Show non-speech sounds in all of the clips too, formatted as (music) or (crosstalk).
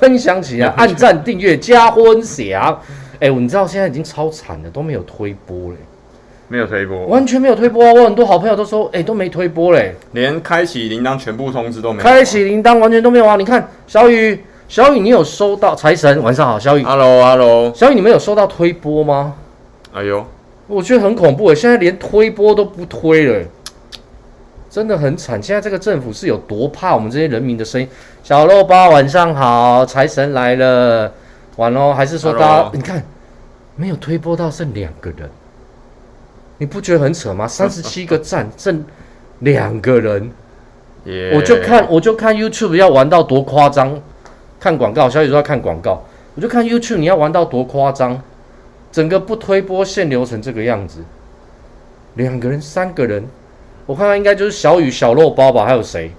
分享起来，(laughs) 按赞、订阅、加分享。哎、欸，你知道现在已经超惨了，都没有推播嘞，没有推播，完全没有推播。我很多好朋友都说，哎、欸，都没推播嘞，连开启铃铛全部通知都没有。开启铃铛完全都没有啊！你看，小雨，小雨，你有收到财神？晚上好，小雨。Hello，Hello，小雨，你们有收到推播吗？哎呦，我觉得很恐怖哎，现在连推播都不推了。真的很惨，现在这个政府是有多怕我们这些人民的声音？小肉包晚上好，财神来了，完喽？还是说大家 Hello. 你看没有推播到剩两个人，你不觉得很扯吗？三十七个赞剩两个人，Yeah. 我就看我就看 YouTube 要玩到多夸张，看广告，小雨说要看广告，我就看 YouTube 你要玩到多夸张，整个不推播限流成这个样子，两个人三个人。我看看，应该就是小雨、小肉包吧，还有谁？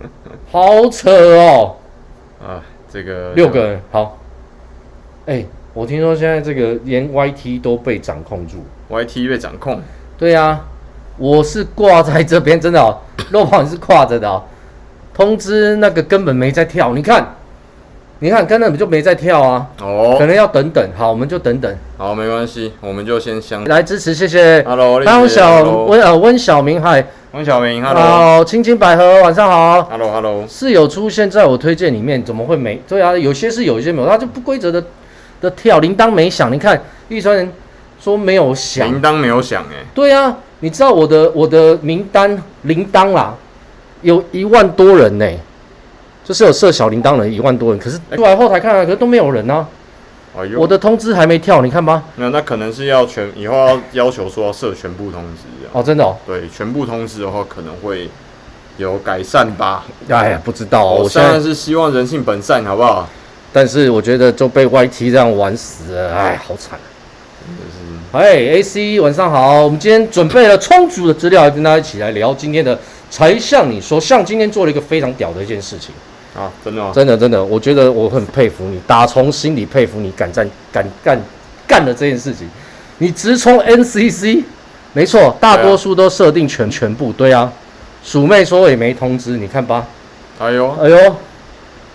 (laughs) 好扯哦！啊，这个六个人好。哎、欸，我听说现在这个连 YT 都被掌控住，YT 被掌控。对啊，我是挂在这边，真的哦，肉包你是挂着的哦。通知那个根本没在跳，你看。你看，根本就没在跳啊！哦，可能要等等。好，我们就等等。好，没关系，我们就先相来支持，谢谢。Hello，温小温呃温小明，嗨，温小明，Hello。好，青青百合，晚上好。Hello，Hello。是有出现在我推荐里面，怎么会没？对啊，有些是有，一些没有，它就不规则的的跳，铃铛没响。你看，玉川人说没有响，铃铛没有响，哎。对啊，你知道我的我的名单铃铛啦，有一万多人呢。就是有设小铃铛的一万多人，可是出来后台看啊，可是都没有人呢、啊。哎呦，我的通知还没跳，你看吧。那那可能是要全以后要要求说要设全部通知哦，真的哦。对，全部通知的话可能会有改善吧。哎呀，不知道哦。我现在是希望人性本善，好不好？但是我觉得就被 YT 这样玩死了，哎，好惨。就是，哎，AC 晚上好，我们今天准备了充足的资料，跟大家一起来聊今天的。才向你说，像今天做了一个非常屌的一件事情。啊，真的吗？真的真的，我觉得我很佩服你，打从心里佩服你敢战敢干干的这件事情。你直冲 NCC，没错，大多数都设定全全部，对啊。鼠妹说也没通知，你看吧。哎呦哎呦，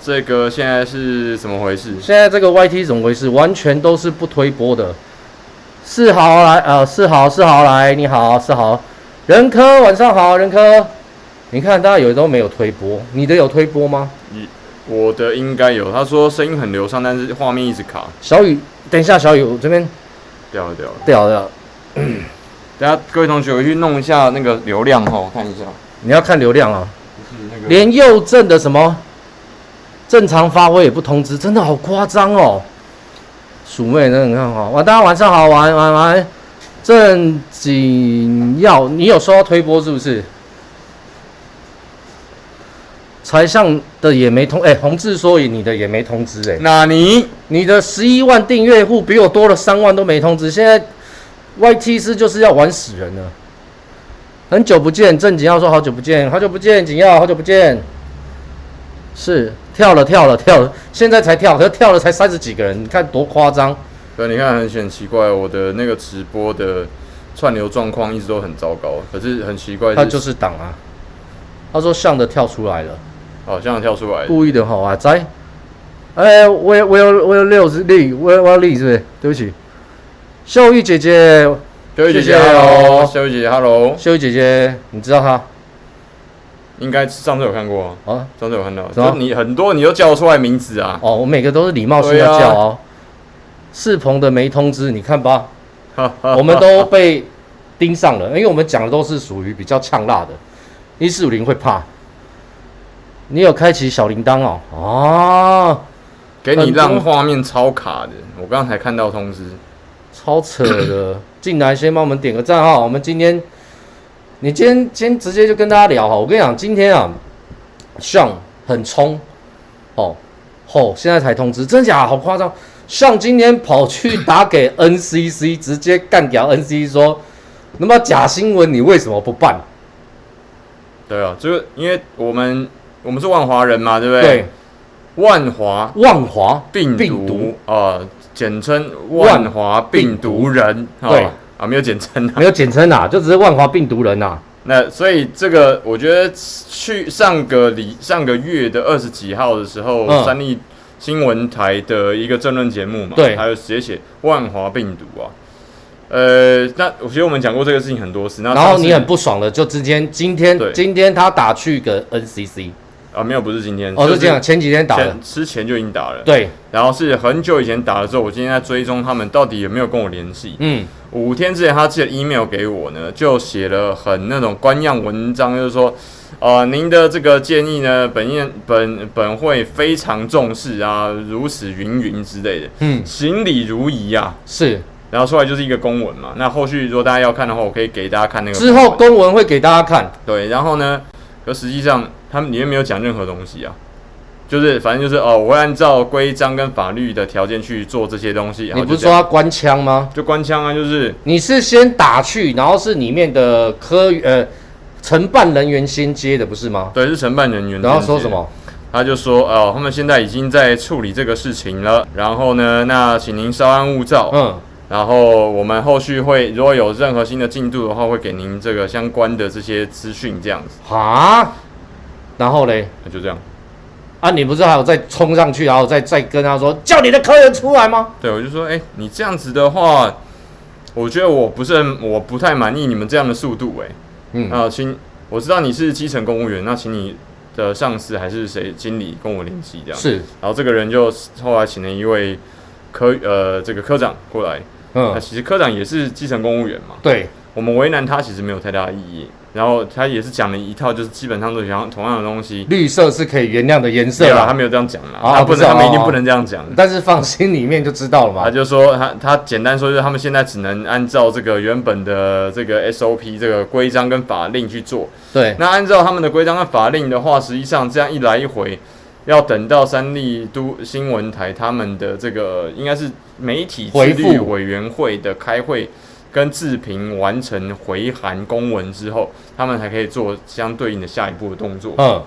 这个现在是怎么回事？现在这个 YT 怎么回事？完全都是不推播的。世豪来，呃，世豪世豪来，你好，世豪。仁科晚上好，仁科。你看，大家有的都没有推播，你的有推播吗？你我的应该有。他说声音很流畅，但是画面一直卡。小雨，等一下，小雨，我这边掉了掉了掉了。掉了 (coughs) 等下各位同学回去弄一下那个流量哦，看一下。你要看流量啊？不是那个。连右正的什么正常发挥也不通知，真的好夸张哦。鼠妹，那你看哈，晚大家晚上好，晚晚晚。正经要，你有收到推播是不是？财上的也没通，哎、欸，洪志说你的也没通知、欸，哎，那你你的十一万订阅户比我多了三万都没通知，现在 YT 是就是要玩死人了。很久不见，正经要说好久不见，好久不见，景耀好久不见，是跳了跳了跳了，现在才跳，可是跳了才三十几个人，你看多夸张。对，你看很很奇怪，我的那个直播的串流状况一直都很糟糕，可是很奇怪，他就是挡啊。他说像的跳出来了。好像跳出来，故意的哈啊！在，哎，我有我有我有六十力，我有我有力是不是？对不起，秀玉姐姐，秀玉姐姐，Hello，秀玉姐姐，Hello，秀玉姐姐，你知道她？应该上次有看过啊，啊？上次有看到，就你很多你都叫出来名字啊？哦，我每个都是礼貌性要叫哦。世鹏的没通知，你看吧，(laughs) 我们都被盯上了，因为我们讲的都是属于比较呛辣的，一四五零会怕。你有开启小铃铛哦？哦，给你让画面超卡的。我刚才看到通知，超扯的。(coughs) 进来先帮我们点个赞哈。我们今天，你今天今天直接就跟大家聊哈。我跟你讲，今天啊，像很冲哦哦，现在才通知，真假好夸张。像今天跑去打给 NCC，(laughs) 直接干掉 NCC 说，那么假新闻你为什么不办？对啊，就是因为我们。我们是万华人嘛，对不对？对，万华万华病毒啊，简称万华病毒人。对啊，没有简称，没有简称啊，就只是万华病毒人呐。那所以这个，我觉得去上个礼上个月的二十几号的时候，三立新闻台的一个政论节目嘛，对，还有直接写万华病毒啊。呃，那我觉得我们讲过这个事情很多次，然后你很不爽的，就之间今天今天他打去个 NCC 啊，没有，不是今天，哦，是这样，前几天打的，之前就已经打了，对，然后是很久以前打了之后，我今天在追踪他们到底有没有跟我联系，嗯，五天之前他寄了 email 给我呢，就写了很那种官样文章，就是说，呃，您的这个建议呢，本院本本会非常重视啊，如此云云之类的，嗯，行礼如仪啊，是。然后出来就是一个公文嘛，那后续如果大家要看的话，我可以给大家看那个。之后公文会给大家看。对，然后呢，可实际上他们里面没有讲任何东西啊，就是反正就是哦，我会按照规章跟法律的条件去做这些东西。你不是说要关枪吗？就关枪啊，就是你是先打去，然后是里面的科呃承办人员先接的，不是吗？对，是承办人员。然后说什么？他就说哦，他们现在已经在处理这个事情了。然后呢，那请您稍安勿躁。嗯。然后我们后续会如果有任何新的进度的话，会给您这个相关的这些资讯，这样子。啊？然后嘞？就这样。啊，你不是还有再冲上去，然后再再跟他说叫你的客人出来吗？对，我就说，哎，你这样子的话，我觉得我不是很，我不太满意你们这样的速度，哎。嗯。啊，请，我知道你是基层公务员，那请你的上司还是谁经理跟我联系这样。是。然后这个人就后来请了一位科呃这个科长过来。嗯，那其实科长也是基层公务员嘛。对，我们为难他其实没有太大的意义。然后他也是讲了一套，就是基本上都讲同样的东西。绿色是可以原谅的颜色。对啊，他没有这样讲啊，啊他不能，他们一定不能这样讲。但是放心里面就知道了嘛。他就说他他简单说就是他们现在只能按照这个原本的这个 SOP 这个规章跟法令去做。对，那按照他们的规章跟法令的话，实际上这样一来一回。要等到三立都新闻台他们的这个应该是媒体自律委员会的开会跟自评完成回函公文之后，他们才可以做相对应的下一步的动作。嗯，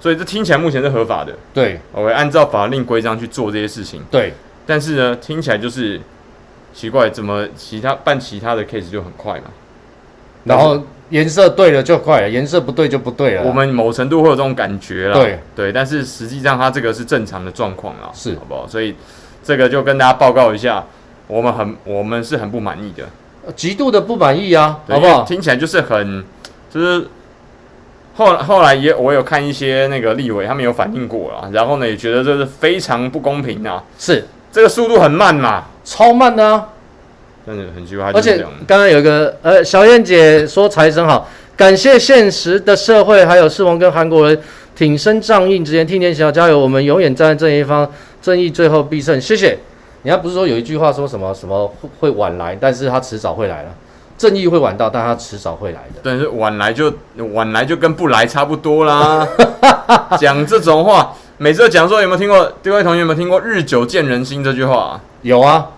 所以这听起来目前是合法的。对，我会按照法令规章去做这些事情。对，但是呢，听起来就是奇怪，怎么其他办其他的 case 就很快嘛？然后。颜色对了就快了，颜色不对就不对了。我们某程度会有这种感觉啦。对对，但是实际上它这个是正常的状况啦，是好不好？所以这个就跟大家报告一下，我们很我们是很不满意的，极度的不满意啊，好不好？听起来就是很就是后后来也我有看一些那个立委，他们有反映过了，然后呢也觉得这是非常不公平啊，是这个速度很慢嘛，超慢的啊。真的很奇怪，而且刚刚有一个呃，小燕姐说财神好，感谢现实的社会，还有世王跟韩国人挺身仗义之前听见小加油，我们永远站在正义一方，正义最后必胜，谢谢。你还不是说有一句话说什么什么会晚来，但是他迟早会来了，正义会晚到，但他迟早会来的。但是晚来就晚来就跟不来差不多啦，(laughs) 讲这种话，每次都讲说有没有听过？各位同学有没有听过“日久见人心”这句话？有啊。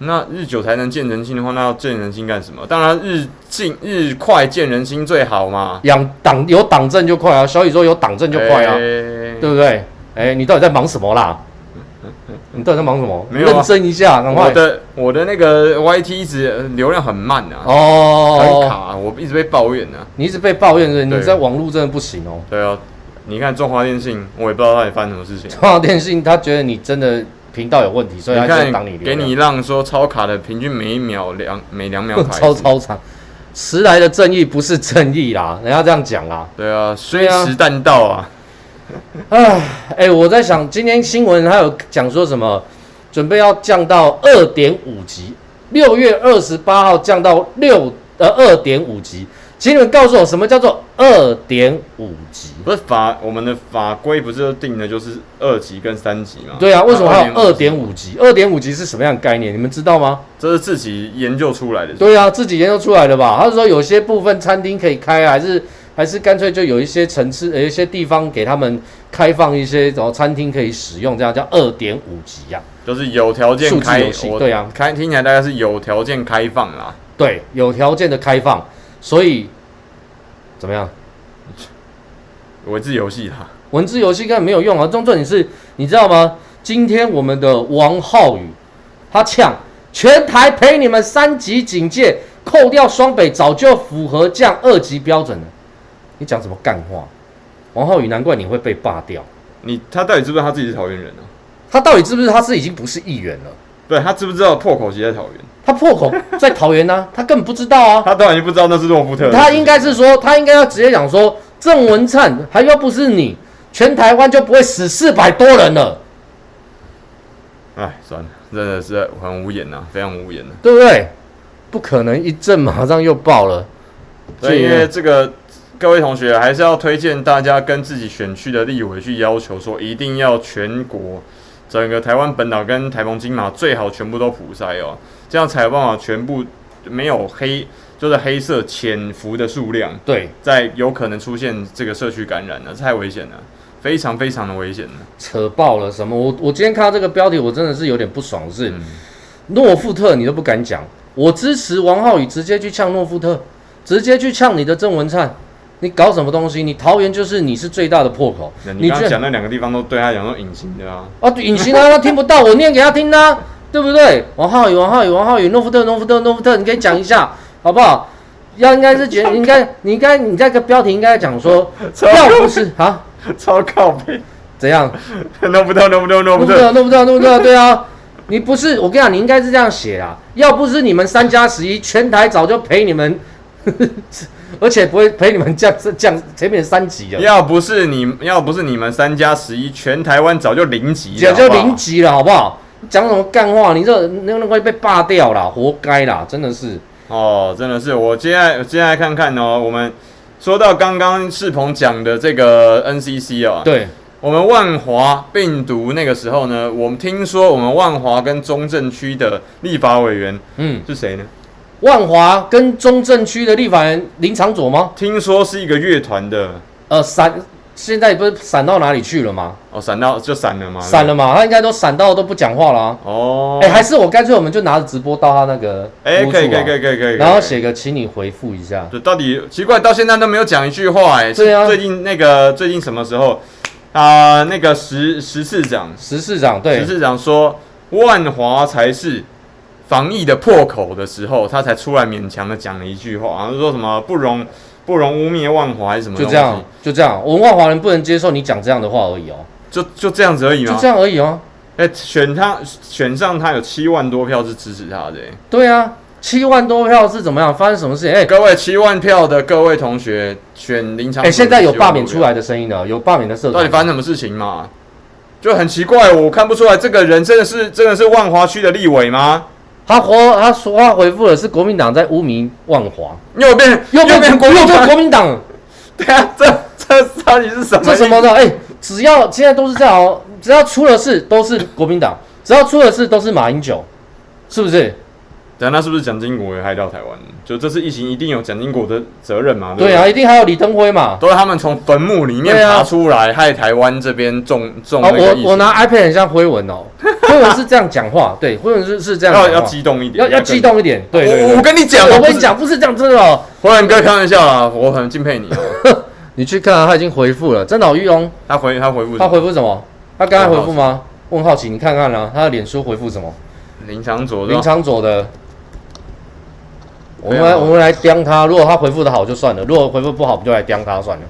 那日久才能见人心的话，那要见人心干什么？当然日近日快见人心最好嘛。养党有党政就快啊，小宇宙有党政就快啊，欸、对不对？哎、欸，你到底在忙什么啦？你到底在忙什么？没有、啊，认真一下，赶快。我的我的那个 YT 一直流量很慢啊，哦，很卡，我一直被抱怨啊。你一直被抱怨是，是？你在网络真的不行哦。对啊，你看中华电信，我也不知道到底发生什么事情。中华电信他觉得你真的。频道有问题，所以他就挡你。给你让说超卡的，平均每一秒两每两秒卡。超超长，迟来的正义不是正义啦，人家这样讲啦。对啊，虽迟但到啊。(laughs) 哎，哎、欸，我在想，今天新闻还有讲说什么，准备要降到二点五级，六月二十八号降到六呃二点五级。请你们告诉我，什么叫做二点五级？不是法，我们的法规不是都定的就是二级跟三级吗？对啊，为什么还有二点五级？二点五级是什么样的概念？你们知道吗？这是自己研究出来的。对啊，自己研究出来的吧？他是说有些部分餐厅可以开，还是还是干脆就有一些层次，有一些地方给他们开放一些，然后餐厅可以使用，这样叫二点五级呀？就是有条件开，对啊，开听起来大概是有条件开放啦。对，有条件的开放。所以怎么样？文字游戏哈，文字游戏根本没有用啊！重点是，你知道吗？今天我们的王浩宇他呛全台陪你们三级警戒，扣掉双北早就符合降二级标准了。你讲什么干话？王浩宇，难怪你会被罢掉。你他到底知不知道他自己是桃园人呢、啊？他到底知不知道他是已经不是议员了？对，他知不知道破口其在桃园？他破口在桃园呢、啊，(laughs) 他根本不知道啊。他当然就不知道那是诺夫特。他应该是说，他应该要直接讲说，郑文灿还要不是你，全台湾就不会死四百多人了。哎，算了，真的是很无言呐、啊，非常无言的、啊，对不对？不可能一阵马上又爆了。所以因为这个，各位同学还是要推荐大家跟自己选区的立委去要求说，一定要全国。整个台湾本岛跟台澎金马最好全部都普筛哦，这样才有办法全部没有黑，就是黑色潜伏的数量。对，在有可能出现这个社区感染了，太危险了，非常非常的危险了。扯爆了什么？我我今天看到这个标题，我真的是有点不爽。是诺富特，你都不敢讲，我支持王浩宇直接去呛诺富特，直接去呛你的郑文灿。你搞什么东西？你桃园就是你是最大的破口。你刚刚讲那两个地方都对他讲说隐形的啊。哦，隐形啊，他听不到，我念给他听啊，(laughs) 对不对？王浩宇，王浩宇，王浩宇，诺夫特，诺夫特，诺夫特，你可以讲一下，(laughs) 好不好？要应该是觉得 (laughs) 应该，你应该你这个标题应该讲说，要不是啊，超靠背，怎样？弄不到，弄不到，弄不到，弄不到，弄不到，对啊，你不是我跟你讲，你应该是这样写啊，要不是你们三加十一，全台早就赔你们。(laughs) 而且不会陪你们降降前面三级了。要不是你，要不是你们三加十一，全台湾早就零级了，早就零级了，好不好？讲什么干话？你这那那会被罢掉了，活该啦！真的是。哦，真的是。我接下来接下来看看哦。我们说到刚刚世鹏讲的这个 NCC 哦，对，我们万华病毒那个时候呢，我们听说我们万华跟中正区的立法委员，嗯，是谁呢？万华跟中正区的立法人林长佐吗？听说是一个乐团的，呃，闪，现在不是闪到哪里去了吗？哦，闪到就闪了吗？闪了嘛，他应该都闪到都不讲话了啊。哦，哎、欸，还是我干脆我们就拿着直播到他那个，哎、欸，可以可以可以可以可以，然后写个请你回复一下。就到底奇怪，到现在都没有讲一句话、欸，哎，对啊，最近那个最近什么时候啊、呃？那个石石市长，石市长对，石市长说万华才是。防疫的破口的时候，他才出来勉强的讲了一句话，好像说什么不容不容污蔑万华还是什么？就这样，就这样，我们万华人不能接受你讲这样的话而已哦。就就这样子而已吗？就这样而已哦。哎、欸，选他选上他有七万多票是支持他的。对啊，七万多票是怎么样？发生什么事情？哎、欸，各位七万票的各位同学选林长。哎、欸，现在有罢免出来的声音了，有罢免的社团。到底发生什么事情嘛？就很奇怪，我看不出来这个人真的是真的是万华区的立委吗？他回他说话回复的是国民党在污名万华，又变又变成国右边国民党，(laughs) 对啊，这这到底是什么？这什么的？哎、欸，只要现在都是这样哦，只要出了事都是国民党，只要出了事都是马英九，是不是？对，那是不是蒋经国也害到台湾？就这次疫情一定有蒋经国的责任嘛？对，对啊，一定还有李登辉嘛？都是他们从坟墓里面爬出来，害台湾这边重重、啊。我我拿 iPad 很像辉文哦，(laughs) 辉文是这样讲话，对，辉文是是这样要要激动一点，要要激动一点。对，对，对，我我跟你讲，我跟你讲，不是这样子哦。辉文哥开玩笑啊，我很敬佩你。哦 (laughs) 你去看，他已经回复了，真的好玉龙，他回他回复，他回复什么？他刚才回复吗？问好奇，你看看啊，他的脸书回复什么？林长佐，林长佐的。我们来，我们来刁他。如果他回复的好就算了，如果回复不好，我们就来刁他算了。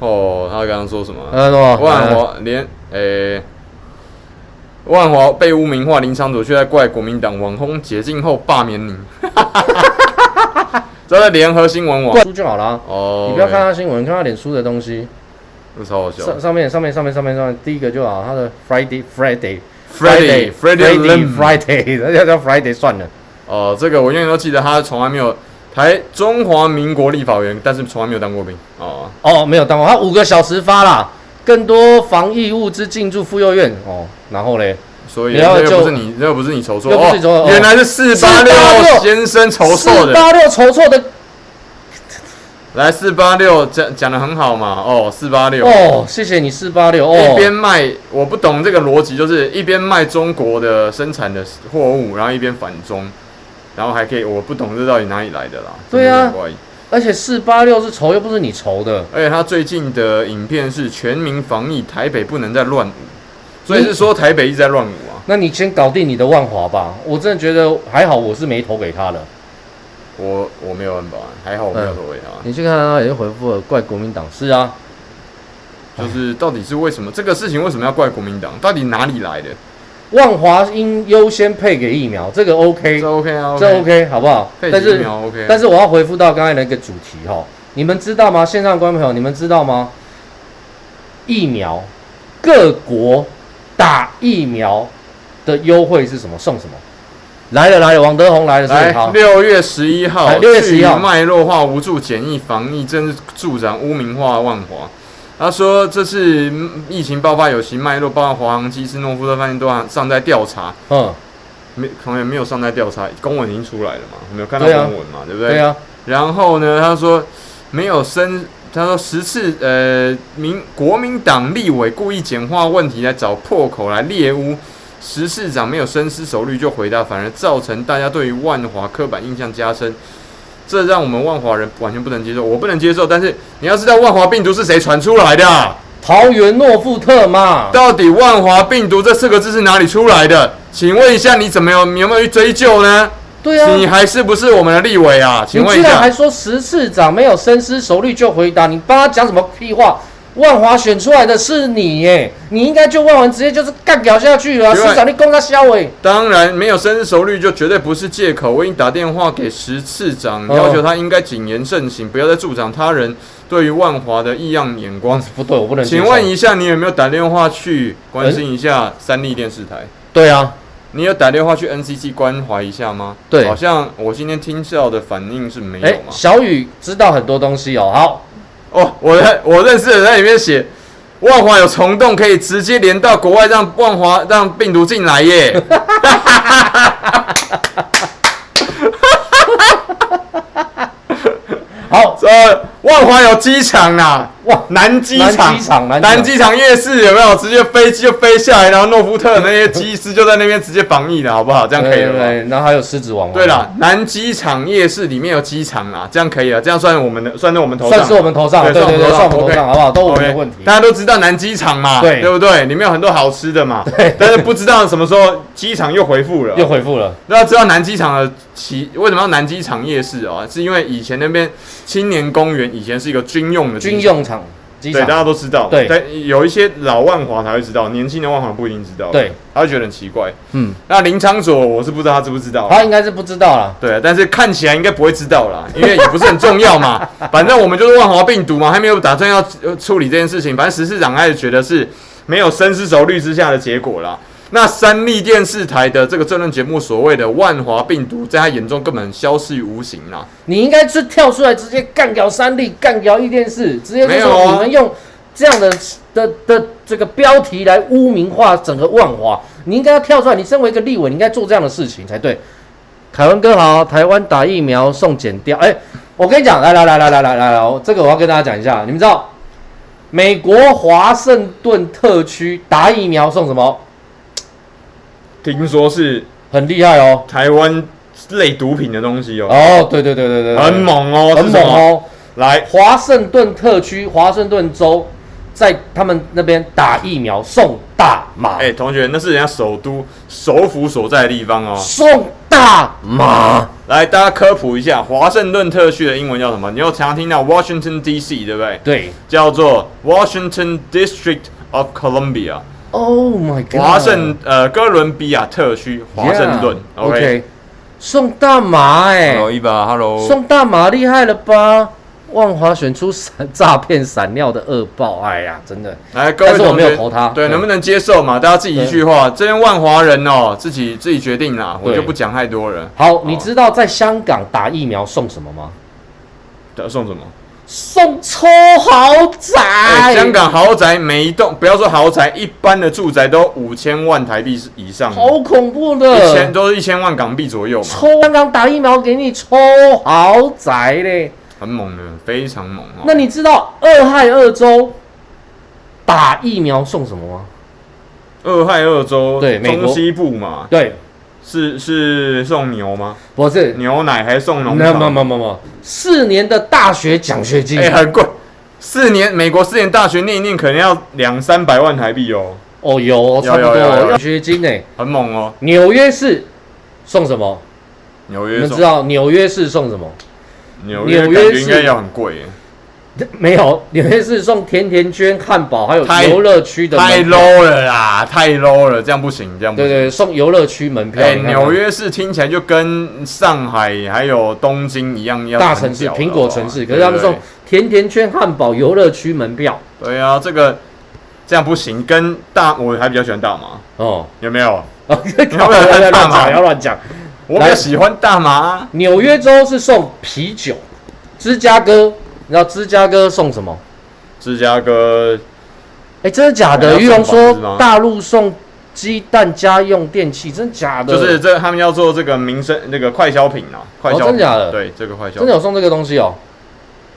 哦，他刚刚说什么？他说万华连诶、欸，万华被污名化，林昶佐却在怪国民党网红解禁后罢免你。(laughs) 这在联合新闻网书就好了。哦，你不要看他新闻，看他脸书的东西。这超好笑。上上面上面上面上面上面第一个就好，他的 Friday Friday Friday Friday Friday，(laughs) 那叫叫 Friday 算了。哦、呃，这个我永远都记得，他从来没有台中华民国立法委员，但是从来没有当过兵。哦哦，没有当过，他五个小时发啦，更多防疫物资进驻妇幼院。哦，然后嘞，所以这又不是你，这又不是你筹措，哦，原来是四八六先生筹措的，四八六筹措的。来四八六讲讲的很好嘛？哦，四八六哦，谢谢你四八六。哦，一边卖，我不懂这个逻辑，就是一边卖中国的生产的货物，然后一边反中。然后还可以，我不懂这到底哪里来的啦。对啊，而且四八六是筹，又不是你筹的。而且他最近的影片是全民防疫，台北不能再乱舞，所以是说台北一直在乱舞啊。那你先搞定你的万华吧。我真的觉得还好，我是没投给他的。我我没有办法，还好我没有投给他。嗯、你去看他也是回复了，怪国民党是啊，就是到底是为什么这个事情为什么要怪国民党？到底哪里来的？万华应优先配给疫苗，这个 OK，这 OK 啊，这 OK 好不好？配疫苗 OK，但是我要回复到刚才那个主题哈，你们知道吗？线上观众朋友，你们知道吗？疫苗各国打疫苗的优惠是什么？送什么？来了来了，王德宏来了，来六月十一号，六月十一号，脉络化无助检疫防疫，真是助长污名化万华。他说这次疫情爆发有其脉络，包括华航机师、诺夫特饭店都尚在调查。嗯，没可能没有尚在调查，公文已经出来了嘛？没有看到公文嘛？对，不对？对啊。然后呢，他说没有申，他说十次呃民国民党立委故意简化问题来找破口来猎污。十市长没有深思熟虑就回答，反而造成大家对于万华刻板印象加深，这让我们万华人完全不能接受。我不能接受，但是你要知道万华病毒是谁传出来的？桃园诺富特嘛？到底万华病毒这四个字是哪里出来的？请问一下，你怎么有你有没有去追究呢？对啊，你还是不是我们的立委啊？请问一下，你居然还说十市长没有深思熟虑就回答？你帮他讲什么屁话？万华选出来的是你耶，你应该就万华直接就是干掉下去了。市长你攻他消委，当然没有深思熟虑就绝对不是借口。我已经打电话给十次长，要求他应该谨言慎行，不要再助长他人对于万华的异样眼光。不对，我不能。请问一下，你有没有打电话去关心一下三立电视台？对啊，你有打电话去 NCC 关怀一下吗？对，好像我今天听到的反应是没有嘛。小雨知道很多东西哦，好。哦，我认我认识的人在里面写，万华有虫洞可以直接连到国外，让万华让病毒进来耶。(laughs) 好，(laughs) 这万华有机场呐。哇，南机场，南机场夜市有没有？直接飞机就飞下来，然后诺夫特那些机师就在那边直接防疫了，好不好？这样可以了吗？对，然后还有狮子王。对了，南机场夜市里面有机场啊，这样可以了，这样算我们的，算在我们头上，算是我们头上，对对对，算我们头上，好不好？都我们的问题。大家都知道南机场嘛，对对不对？里面有很多好吃的嘛，对。但是不知道什么时候机场又恢复了，又恢复了。大家知道南机场的起为什么要南机场夜市啊？是因为以前那边青年公园以前是一个军用的军用场。对，大家都知道。对，但有一些老万华才会知道，年轻的万华不一定知道。对，他会觉得很奇怪。嗯，那林昌佐，我是不知道他知不知道。他应该是不知道啦。对，但是看起来应该不会知道啦，因为也不是很重要嘛。(laughs) 反正我们就是万华病毒嘛，还没有打算要处理这件事情。反正十市长还是觉得是没有深思熟虑之下的结果啦。那三立电视台的这个政论节目，所谓的万华病毒，在他眼中根本消失于无形啦。你应该是跳出来直接干掉三立，干掉一电视，直接就说你们用。这样的的的这个标题来污名化整个万华，你应该要跳出来。你身为一个立委，你应该做这样的事情才对。凯文哥好，台湾打疫苗送检掉。哎，我跟你讲，来来来来来来来来，这个我要跟大家讲一下。你们知道美国华盛顿特区打疫苗送什么？听说是很厉害哦，台湾类毒品的东西哦。哦，对对对对对，很猛哦，很猛哦。来，华盛顿特区，华盛顿州。在他们那边打疫苗送大麻，哎、欸，同学，那是人家首都首府所在的地方哦。送大麻，来，大家科普一下，华盛顿特区的英文叫什么？你有常听到 Washington D.C. 对不对？对，叫做 Washington District of Columbia。Oh my God！华盛呃哥伦比亚特区，华盛顿。OK. 送大麻、欸，哎，Hello 一把，Hello，送大麻厉害了吧？万华选出闪诈骗闪尿的恶报，哎呀，真的！来，各位同学，我没有投他，对，能不能接受嘛？大家自己一句话，这边万华人哦，自己自己决定啦，我就不讲太多了。好，你知道在香港打疫苗送什么吗？送什么？送抽豪宅！香港豪宅每一栋，不要说豪宅，一般的住宅都五千万台币以上，好恐怖的，一千都是一千万港币左右嘛。抽香港打疫苗给你抽豪宅嘞！很猛的，非常猛哦。那你知道二亥二州打疫苗送什么吗？二亥二州对，中西部嘛，对，是是送牛吗？不是，牛奶还是送农场？没有没有没有没有，四年的大学奖学金，哎，很贵。四年美国四年大学念一念，可能要两三百万台币哦。哦，有差不多奖学金哎，很猛哦。纽约市送什么？纽约，你们知道纽约市送什么？纽约，纽约应该要很贵。没有，纽约市送甜甜圈、汉堡，还有游乐区的太 low 了啦，太 low 了，这样不行，这样不行。对对，送游乐区门票。哎、欸，纽约市听起来就跟上海还有东京一样，要大城市、苹果城市，可是他们送甜甜圈、汉堡、游乐区门票。对啊，这个这样不行，跟大我还比较喜欢大麻哦，有没有？不 (laughs) 要乱讲，不 (laughs) 要乱讲。我比较喜欢大麻。纽约州是送啤酒，芝加哥，你知道芝加哥送什么？芝加哥，哎、欸，真的假的？玉龙说大陆送鸡蛋、家用电器，真的假的？就是这他们要做这个民生那个快消品啊，快消品、哦、真的假的？对，这个快消，真的有送这个东西哦。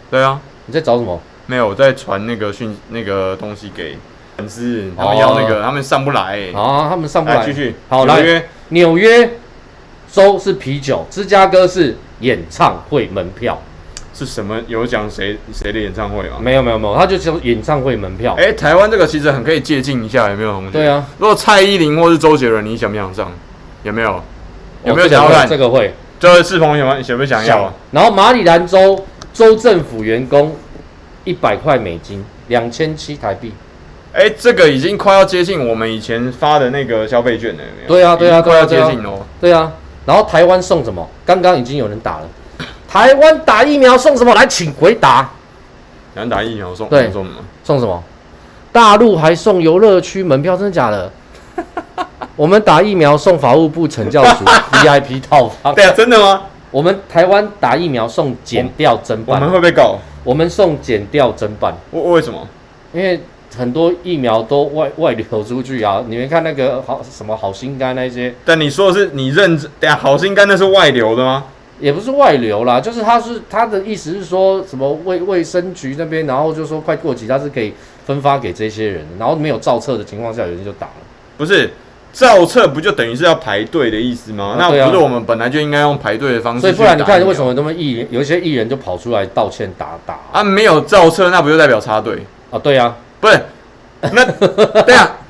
对啊，你在找什么？没有，我在传那个讯那个东西给粉丝，他们要那个，哦、他们上不来、欸。啊，他们上不来。继续，好，纽约，纽约。州是啤酒，芝加哥是演唱会门票，是什么？有讲谁谁的演唱会吗？没有没有没有，他就讲演唱会门票。哎、欸，台湾这个其实很可以借鉴一下，有没有同学？对啊，如果蔡依林或是周杰伦，你想不想上？有没有？有没有想要看、哦、这个会？就是志鹏有没有想不想要？然后马里兰州州政府员工一百块美金，两千七台币。哎、欸，这个已经快要接近我们以前发的那个消费券了，有没有？对啊对啊，快要接近哦。对啊。然后台湾送什么？刚刚已经有人打了。台湾打疫苗送什么？来，请回答。台湾打疫苗送对送什么？送什么？大陆还送游乐区门票，真的假的？(laughs) 我们打疫苗送法务部惩教署 VIP (laughs) 套房。对啊，真的吗？我们台湾打疫苗送减掉侦办。我们会被告？我们送减掉侦办。为为什么？因为。很多疫苗都外外流出去啊！你们看那个好什么好心肝那些，但你说的是你认知，对啊，好心肝那是外流的吗？也不是外流啦，就是他是他的意思是说什么卫卫生局那边，然后就说快过期，他是可以分发给这些人，然后没有造册的情况下，有人就打了。不是造册不就等于是要排队的意思吗？啊啊、那不是我们本来就应该用排队的方式。所以不然你看为什么那么艺人，有一些艺人就跑出来道歉打打啊？没有造册，那不就代表插队啊？对啊，不是。那对啊，(laughs)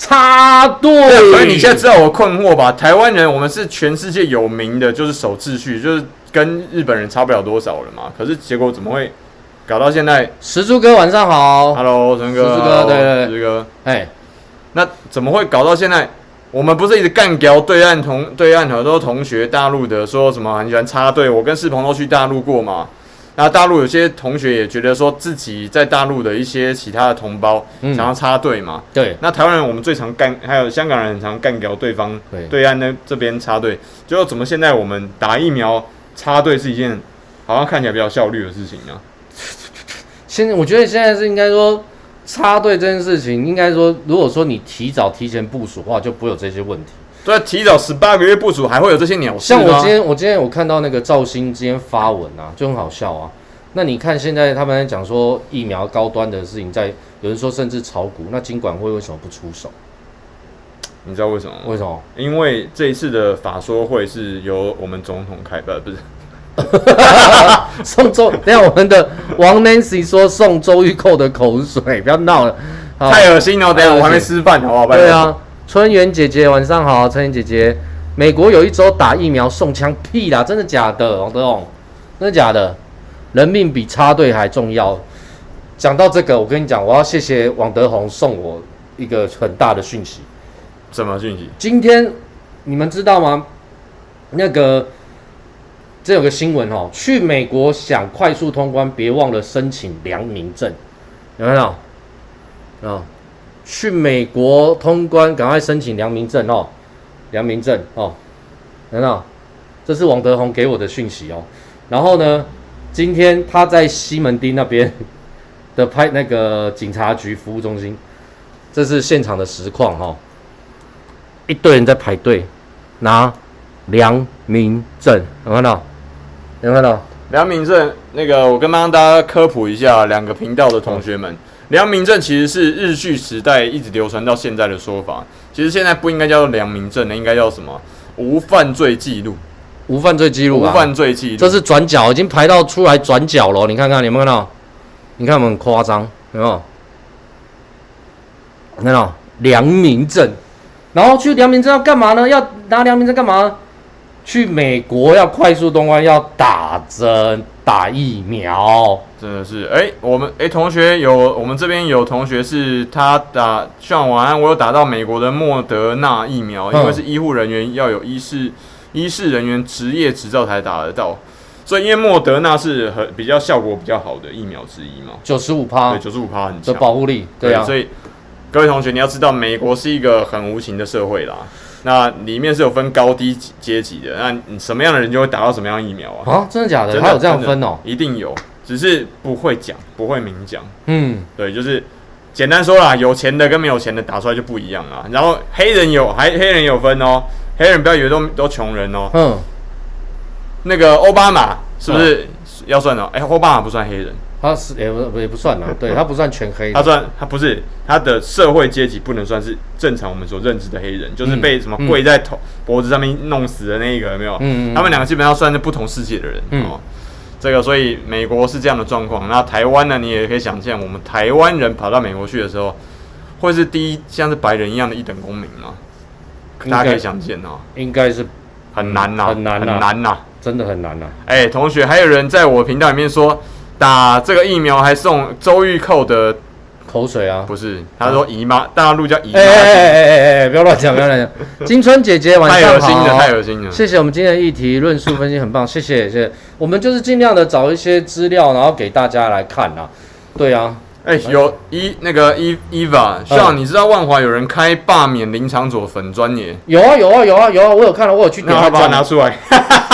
插队。所以你现在知道我困惑吧？台湾人，我们是全世界有名的，就是守秩序，就是跟日本人差不了多少了嘛。可是结果怎么会搞到现在？石柱哥晚上好，Hello，陈哥，石柱哥，对对石哥，哎，那怎么会搞到现在？我们不是一直干掉对岸同对岸很多同学，大陆的说什么很喜欢插队？我跟世鹏都去大陆过嘛。那大陆有些同学也觉得说自己在大陆的一些其他的同胞想要插队嘛、嗯？对。那台湾人我们最常干，还有香港人很常干掉对方对，对岸那这边插队，就怎么现在我们打疫苗插队是一件好像看起来比较效率的事情啊？现在我觉得现在是应该说插队这件事情，应该说如果说你提早提前部署的话，就不会有这些问题。对，提早十八个月部署，还会有这些鸟事。像我今天，我今天我看到那个赵兴今天发文啊，就很好笑啊。那你看现在他们在讲说疫苗高端的事情在，在有人说甚至炒股，那金管会为什么不出手？你知道为什么？为什么？因为这一次的法说会是由我们总统开的，不是？(laughs) 送周，等下我们的王 Nancy 说送周玉蔻的口水，不要闹了，太恶心了。等下我还没吃饭，好不好？对啊。春园姐姐晚上好，春园姐姐，美国有一周打疫苗送枪屁啦，真的假的？王德宏，真的假的？人命比插队还重要。讲到这个，我跟你讲，我要谢谢王德宏送我一个很大的讯息。什么讯息？今天你们知道吗？那个这有个新闻哦，去美国想快速通关，别忘了申请良民证，有没有？啊、去美国通关，赶快申请良民证哦，良民证哦，等等，这是王德宏给我的讯息哦。然后呢，今天他在西门町那边 (laughs) 的拍那个警察局服务中心，这是现场的实况、哦，一堆人在排队拿良民证，有看到？有看到？良民证，那个我跟帮大家科普一下，两个频道的同学们。良民证其实是日据时代一直流传到现在的说法，其实现在不应该叫做良民证，应该叫什么？无犯罪记录，无犯罪记录，无犯罪记录。这是转角，已经排到出来转角了。你看看，你有没有看到？你看，我们很夸张，有没有？看到良民证，然后去良民证要干嘛呢？要拿良民证干嘛？去美国要快速通关，要打针打疫苗。真的是，哎、欸，我们哎、欸，同学有，我们这边有同学是他打，像晚安，我有打到美国的莫德纳疫苗，因为是医护人员要有医师医师人员职业执照才打得到，所以因为莫德纳是很比较效果比较好的疫苗之一嘛，九十五趴，对，九十五趴很强的保护力，对啊，对，所以各位同学你要知道，美国是一个很无情的社会啦，那里面是有分高低阶级的，那什么样的人就会打到什么样的疫苗啊？啊，真的假的？还有这样分哦？一定有。只是不会讲，不会明讲。嗯，对，就是简单说啦，有钱的跟没有钱的打出来就不一样啦。然后黑人有，还黑人有分哦。黑人不要以为都都穷人哦。嗯，那个奥巴马是不是要算哦？哎，奥巴马不算黑人，他是也不也不算啦。(laughs) 对，他不算全黑。他算他不是他的社会阶级不能算是正常我们所认知的黑人，就是被什么跪在头脖子上面弄死的那一个有没有？嗯，他们两个基本上算是不同世界的人哦。这个，所以美国是这样的状况。那台湾呢？你也可以想象，我们台湾人跑到美国去的时候，会是第一像是白人一样的一等公民吗？大家可以想见哦，应该是很难呐，很难，很难呐，真的很难呐。哎，同学，还有人在我频道里面说，打这个疫苗还送周玉蔻的。口水啊，不是，他说姨妈，大陆叫姨妈。哎哎哎哎哎，不要乱讲，不要乱讲。(laughs) 金春姐姐晚上好。太恶心了，太恶心了。谢谢我们今天的议题论述分析很棒，谢谢谢谢。我们就是尽量的找一些资料，然后给大家来看啊。对啊，哎，有一那个伊伊娃，像你知道万华有人开罢免林昶佐粉专耶？有啊有啊有啊有啊，我有看到，我有去点。那把它拿出来。(laughs)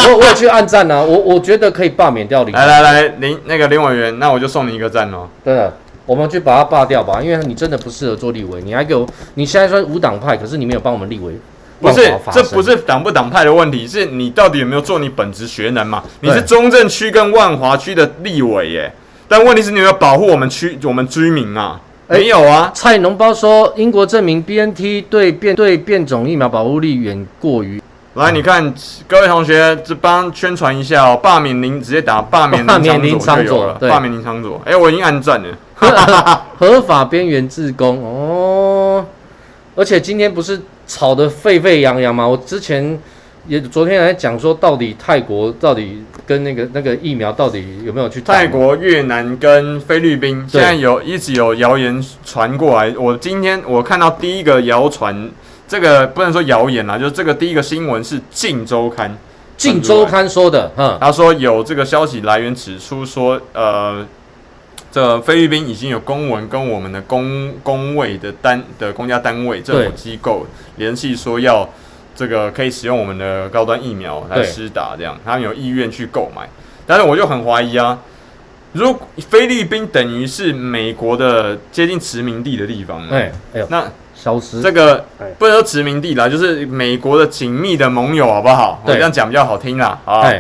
我我有去按赞啊，我我觉得可以罢免掉林。来来来，林那个林委员，那我就送你一个赞哦。对的。我们去把它罢掉吧，因为你真的不适合做立委。你还给我，你现在说无党派，可是你没有帮我们立委。不是，这不是党不党派的问题，是你到底有没有做你本职学能嘛？你是中正区跟万华区的立委耶，但问题是你有没有保护我们区我们居民啊？没有啊。蔡农包说，英国证明 BNT 对变对变种疫苗保护力远过于。来，你看各位同学，这帮宣传一下哦，罢免林直接打罢免林 (laughs) 昶佐了，罢免林昶佐。哎，我已经按赞了。(laughs) 合法边缘自工哦，而且今天不是吵得沸沸扬扬吗？我之前也昨天还讲说，到底泰国到底跟那个那个疫苗到底有没有去？泰国、越南跟菲律宾现在有一直有谣言传过来。我今天我看到第一个谣传。这个不能说谣言啦，就是这个第一个新闻是《镜周刊》，《镜周刊》说的，嗯，他说有这个消息来源指出说，呃，这个、菲律宾已经有公文跟我们的公公卫的单的公家单位政府机构联系，说要这个可以使用我们的高端疫苗来施打，这样。他们有意愿去购买，但是我就很怀疑啊，如果菲律宾等于是美国的接近殖民地的地方，哎，哎呦，那。消失这个不能说殖民地啦，就是美国的紧密的盟友，好不好？我这样讲比较好听啦。啊，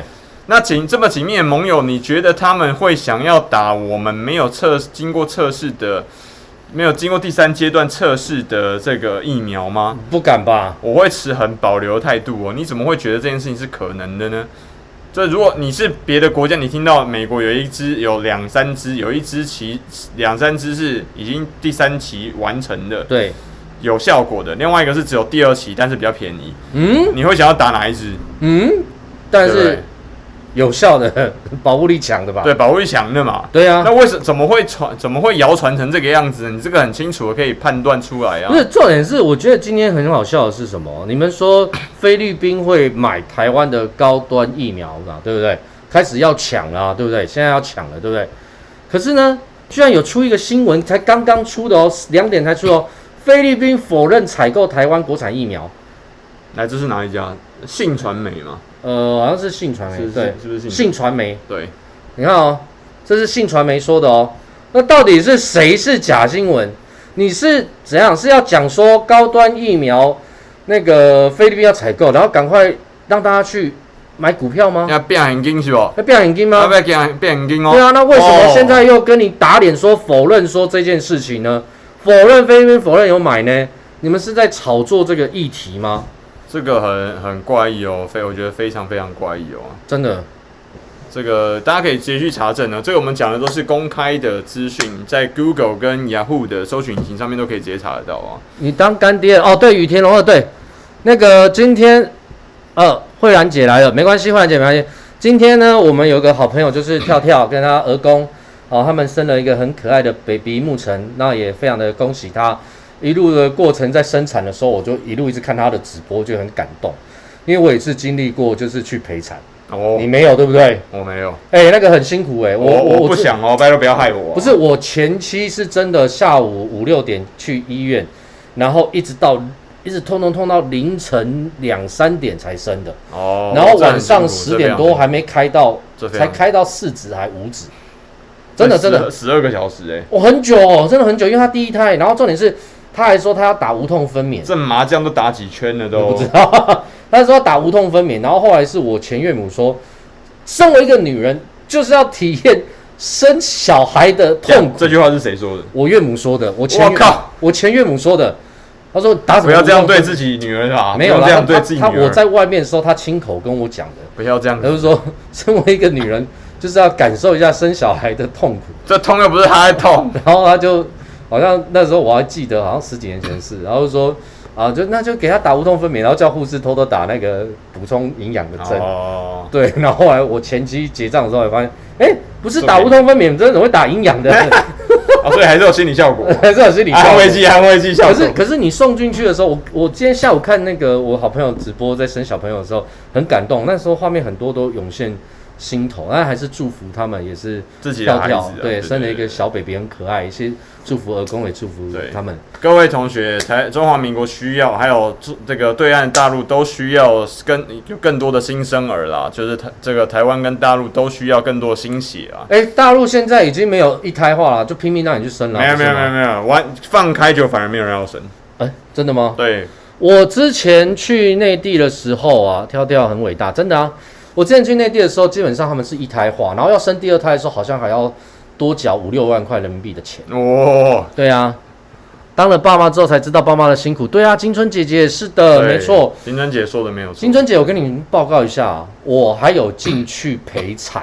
那紧这么紧密的盟友，你觉得他们会想要打我们没有测经过测试的、没有经过第三阶段测试的这个疫苗吗？不敢吧？我会持很保留态度哦。你怎么会觉得这件事情是可能的呢？这如果你是别的国家，你听到美国有一支、有两三支、有一支期两三支是已经第三期完成的，对。有效果的，另外一个是只有第二期，但是比较便宜。嗯，你会想要打哪一支？嗯，但是有效的，(laughs) 保护力强的吧？对，保护力强的嘛。对啊，那为什怎么会传？怎么会谣传成这个样子？你这个很清楚的可以判断出来啊。不是，重点是，我觉得今天很好笑的是什么？你们说 (laughs) 菲律宾会买台湾的高端疫苗嘛？对不对？开始要抢了，对不对？现在要抢了，对不对？可是呢，居然有出一个新闻，才刚刚出的哦，两点才出哦。菲律宾否认采购台湾国产疫苗，来，这是哪一家？信传媒吗？呃，好像是信传媒，是是对，是不是信传媒？对，你看哦，这是信传媒说的哦。那到底是谁是假新闻？你是怎样？是要讲说高端疫苗那个菲律宾要采购，然后赶快让大家去买股票吗？要变现金是不？要变现金吗？要变变变现金哦。对啊，那为什么现在又跟你打脸说否认说这件事情呢？否认菲律宾否认有买呢？你们是在炒作这个议题吗？这个很很怪异哦，非我觉得非常非常怪异哦，真的。这个大家可以直接去查证呢。这个我们讲的都是公开的资讯，在 Google 跟 Yahoo 的搜寻引擎上面都可以直接查得到啊。你当干爹哦？对，雨田龙二对，那个今天呃慧兰姐来了，没关系，慧兰姐没关系。今天呢，我们有个好朋友就是跳跳，跟他儿公。哦，他们生了一个很可爱的 baby 牧尘，那也非常的恭喜他。一路的过程在生产的时候，我就一路一直看他的直播，就很感动，因为我也是经历过，就是去陪产。哦，你没有对不对？我没有。哎、欸，那个很辛苦哎、欸，我我，我不想哦，拜托不要害我、啊。不是，我前期是真的下午五六点去医院，然后一直到一直痛痛痛到凌晨两三点才生的。哦。然后晚上十点多还没开到，才开到四指还五指。真的真的十二个小时哎、欸，我、哦、很久哦，真的很久，因为他第一胎，然后重点是他还说他要打无痛分娩，这麻将都打几圈了都，不知道。(laughs) 他说要打无痛分娩，然后后来是我前岳母说，身为一个女人就是要体验生小孩的痛苦。这句话是谁说的？我岳母说的。我前我靠，我前岳母说的。他说打什么？不要这样对自己女儿啊！没有这样对自己女儿。他我在外面的时候，他亲口跟我讲的。不要这样。他就说，身为一个女人，就是要感受一下生小孩的痛苦。这痛又不是他在痛。(laughs) 然后他就好像那时候我还记得，好像十几年前的事。然后就说。啊，就那就给他打无痛分娩，然后叫护士偷偷打那个补充营养的针。哦。对，然后后来我前期结账的时候也发现，哎、欸，不是打无痛分娩，真的怎么会打营养的？啊，(laughs) (laughs) 所以还是有心理效果，还是有心理效果。安慰剂，安慰剂效果。可是可是你送进去的时候，我我今天下午看那个我好朋友直播在生小朋友的时候，很感动。那时候画面很多都涌现心头，但还是祝福他们，也是自己的孩子、啊，对，生了一个小 baby 很可爱，一些祝福儿工也祝福他们。各位同学，台中华民国需要，还有这个对岸大陆都需要跟有更多的新生儿啦，就是台这个台湾跟大陆都需要更多的新血啊。哎、欸，大陆现在已经没有一胎化了，就拼命让你去生了。没有没有没有没有，完放开就反而没有人要生。哎、欸，真的吗？对，我之前去内地的时候啊，跳跳很伟大，真的啊。我之前去内地的时候，基本上他们是一胎化，然后要生第二胎的时候，好像还要多缴五六万块人民币的钱。哦，对啊，当了爸妈之后才知道爸妈的辛苦。对啊，金春姐姐是的，没错。金春姐说的没有错。金春姐，我跟你们报告一下，我还有进去陪产，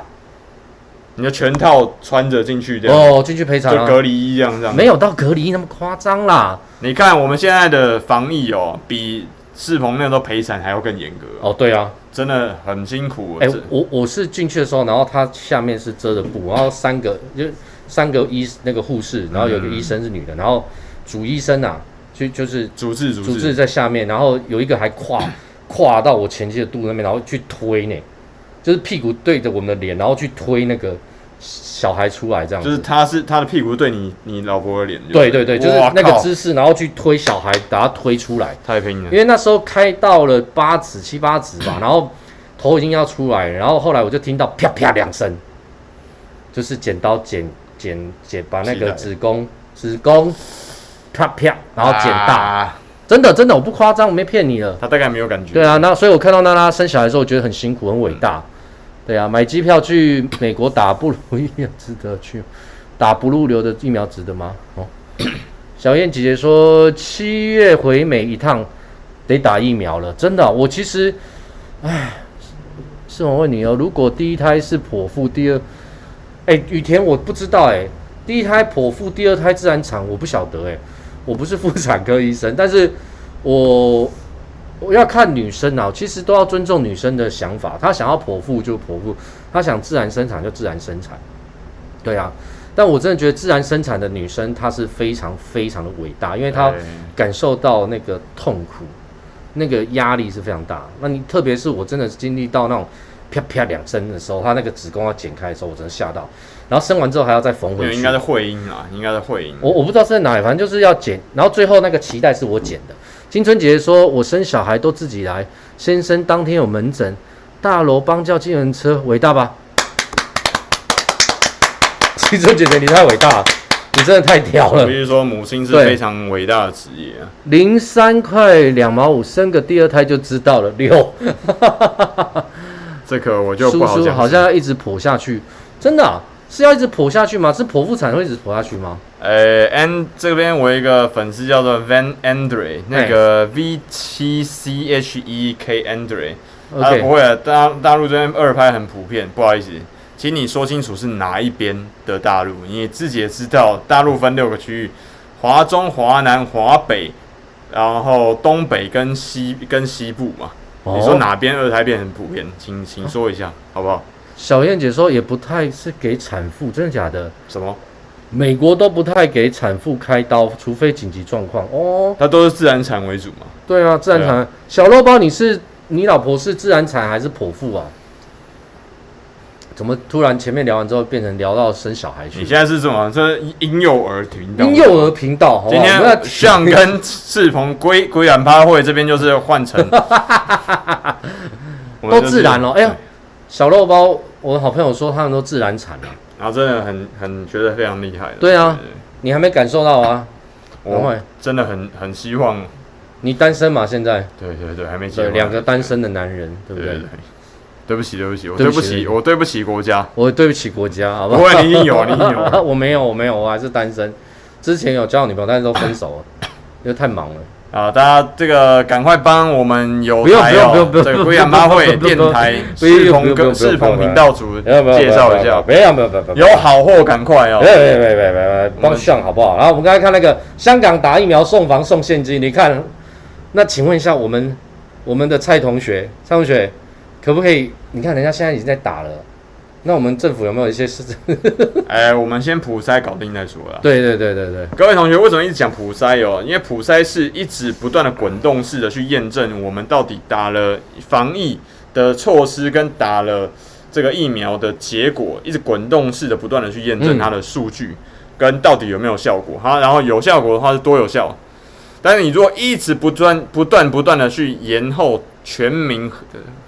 你的全套穿着进去这样哦，进去陪产，就隔离衣这样这样，没有到隔离衣那么夸张啦。你看我们现在的防疫哦，比世鹏那时候陪产还要更严格哦。对啊。真的很辛苦。哎、欸，我我是进去的时候，然后他下面是遮着布，然后三个就三个医那个护士，然后有个医生是女的，然后主医生啊，就就是主治主治在下面，然后有一个还跨跨到我前妻的肚子那边，然后去推呢，就是屁股对着我们的脸，然后去推那个小孩出来，这样就是他是他的屁股对你你老婆的脸，对对对，就是那个姿势，然后去推小孩，把他推出来，太拼了。因为那时候开到了八指七八指吧，(clears throat) 然后头已经要出来，然后后来我就听到啪啪两声，就是剪刀剪剪剪把那个子宫子宫啪啪，然后剪大，啊、真的真的我不夸张，我没骗你了。他大概没有感觉。对啊，那所以我看到娜拉生小孩的时候，我觉得很辛苦，很伟大。嗯对啊，买机票去美国打不如疫苗值得去，(laughs) 打不入流的疫苗值得吗？哦，(coughs) 小燕姐姐说七月回美一趟得打疫苗了，真的、我其实，哎，是我问你哦，如果第一胎是剖腹，第二，哎，雨田我不知道哎，第一胎剖腹，第二胎自然产，我不晓得哎，我不是妇产科医生，但是我。我要看女生啊，其实都要尊重女生的想法。她想要剖腹就剖腹，她想自然生产就自然生产。对啊，但我真的觉得自然生产的女生她是非常非常的伟大，因为她感受到那个痛苦，那个压力是非常大。那你特别是我真的是经历到那种啪啪两声的时候，他那个子宫要剪开的时候，我真的吓到。然后生完之后还要再缝回去，应该是会阴啊，应该是会阴。我我不知道是在哪里，反正就是要剪。然后最后那个脐带是我剪的。金春姐姐说：“我生小孩都自己来，先生当天有门诊，大楼帮叫计程车，伟大吧？” (laughs) 金春姐姐，你太伟大了，你真的太屌了。比如说，母亲是非常伟大的职业啊。零三块两毛五，生个第二胎就知道了。六，(laughs) 这个我就不好讲。叔叔好像要一直剖下去，真的、啊、是要一直剖下去吗？是剖腹产会一直剖下去吗？呃，N 这边我有一个粉丝叫做 Van Andre，那个 V 七 C H E K Andre，他不会啊，大大陆这边二拍很普遍，不好意思，请你说清楚是哪一边的大陆，你自己也知道，大陆分六个区域，华中、华南、华北，然后东北跟西跟西部嘛，哦、你说哪边二胎变很普遍，请请说一下好不好？小燕姐说也不太是给产妇，真的假的？什么？美国都不太给产妇开刀，除非紧急状况哦。它都是自然产为主嘛？对啊，自然产。啊、小肉包，你是你老婆是自然产还是剖腹啊？怎么突然前面聊完之后变成聊到生小孩去？你现在是什么？这婴幼儿频道？婴幼儿频道。好好，今天像跟世鹏归 (laughs) 归然趴会这边就是换成，(laughs) 都自然了。哎呀，小肉包，我的好朋友说他们都自然产了。然后真的很很觉得非常厉害。对啊，你还没感受到啊？我真的很很希望。你单身嘛？现在？对对对，还没结婚。两个单身的男人，对不对？对不起，对不起，我对不起，我对不起国家，我对不起国家，好不好？不会，你有，你有，(laughs) 我没有，我没有，我还是单身。之前有交女朋友，但是都分手了，(coughs) 因为太忙了。啊！大家这个赶快帮我们有台哦，这个龟养妈会电台视鹏跟视鹏频道主介绍一下，不要不要不要不要，有好货赶快哦！别别别别别，帮上好不好？然后我们刚才看那个香港打疫苗送房送现金，你看，那请问一下我们我们的蔡同学，蔡同学可不可以？你看人家现在已经在打了。那我们政府有没有一些事？(laughs) 哎，我们先普筛搞定再说了。对对对对对，各位同学，为什么一直讲普筛哦？因为普筛是一直不断的滚动式的去验证我们到底打了防疫的措施跟打了这个疫苗的结果，一直滚动式的不断的去验证它的数据跟到底有没有效果。好，然后有效果的话是多有效？但是你如果一直不断不断不断的去延后全民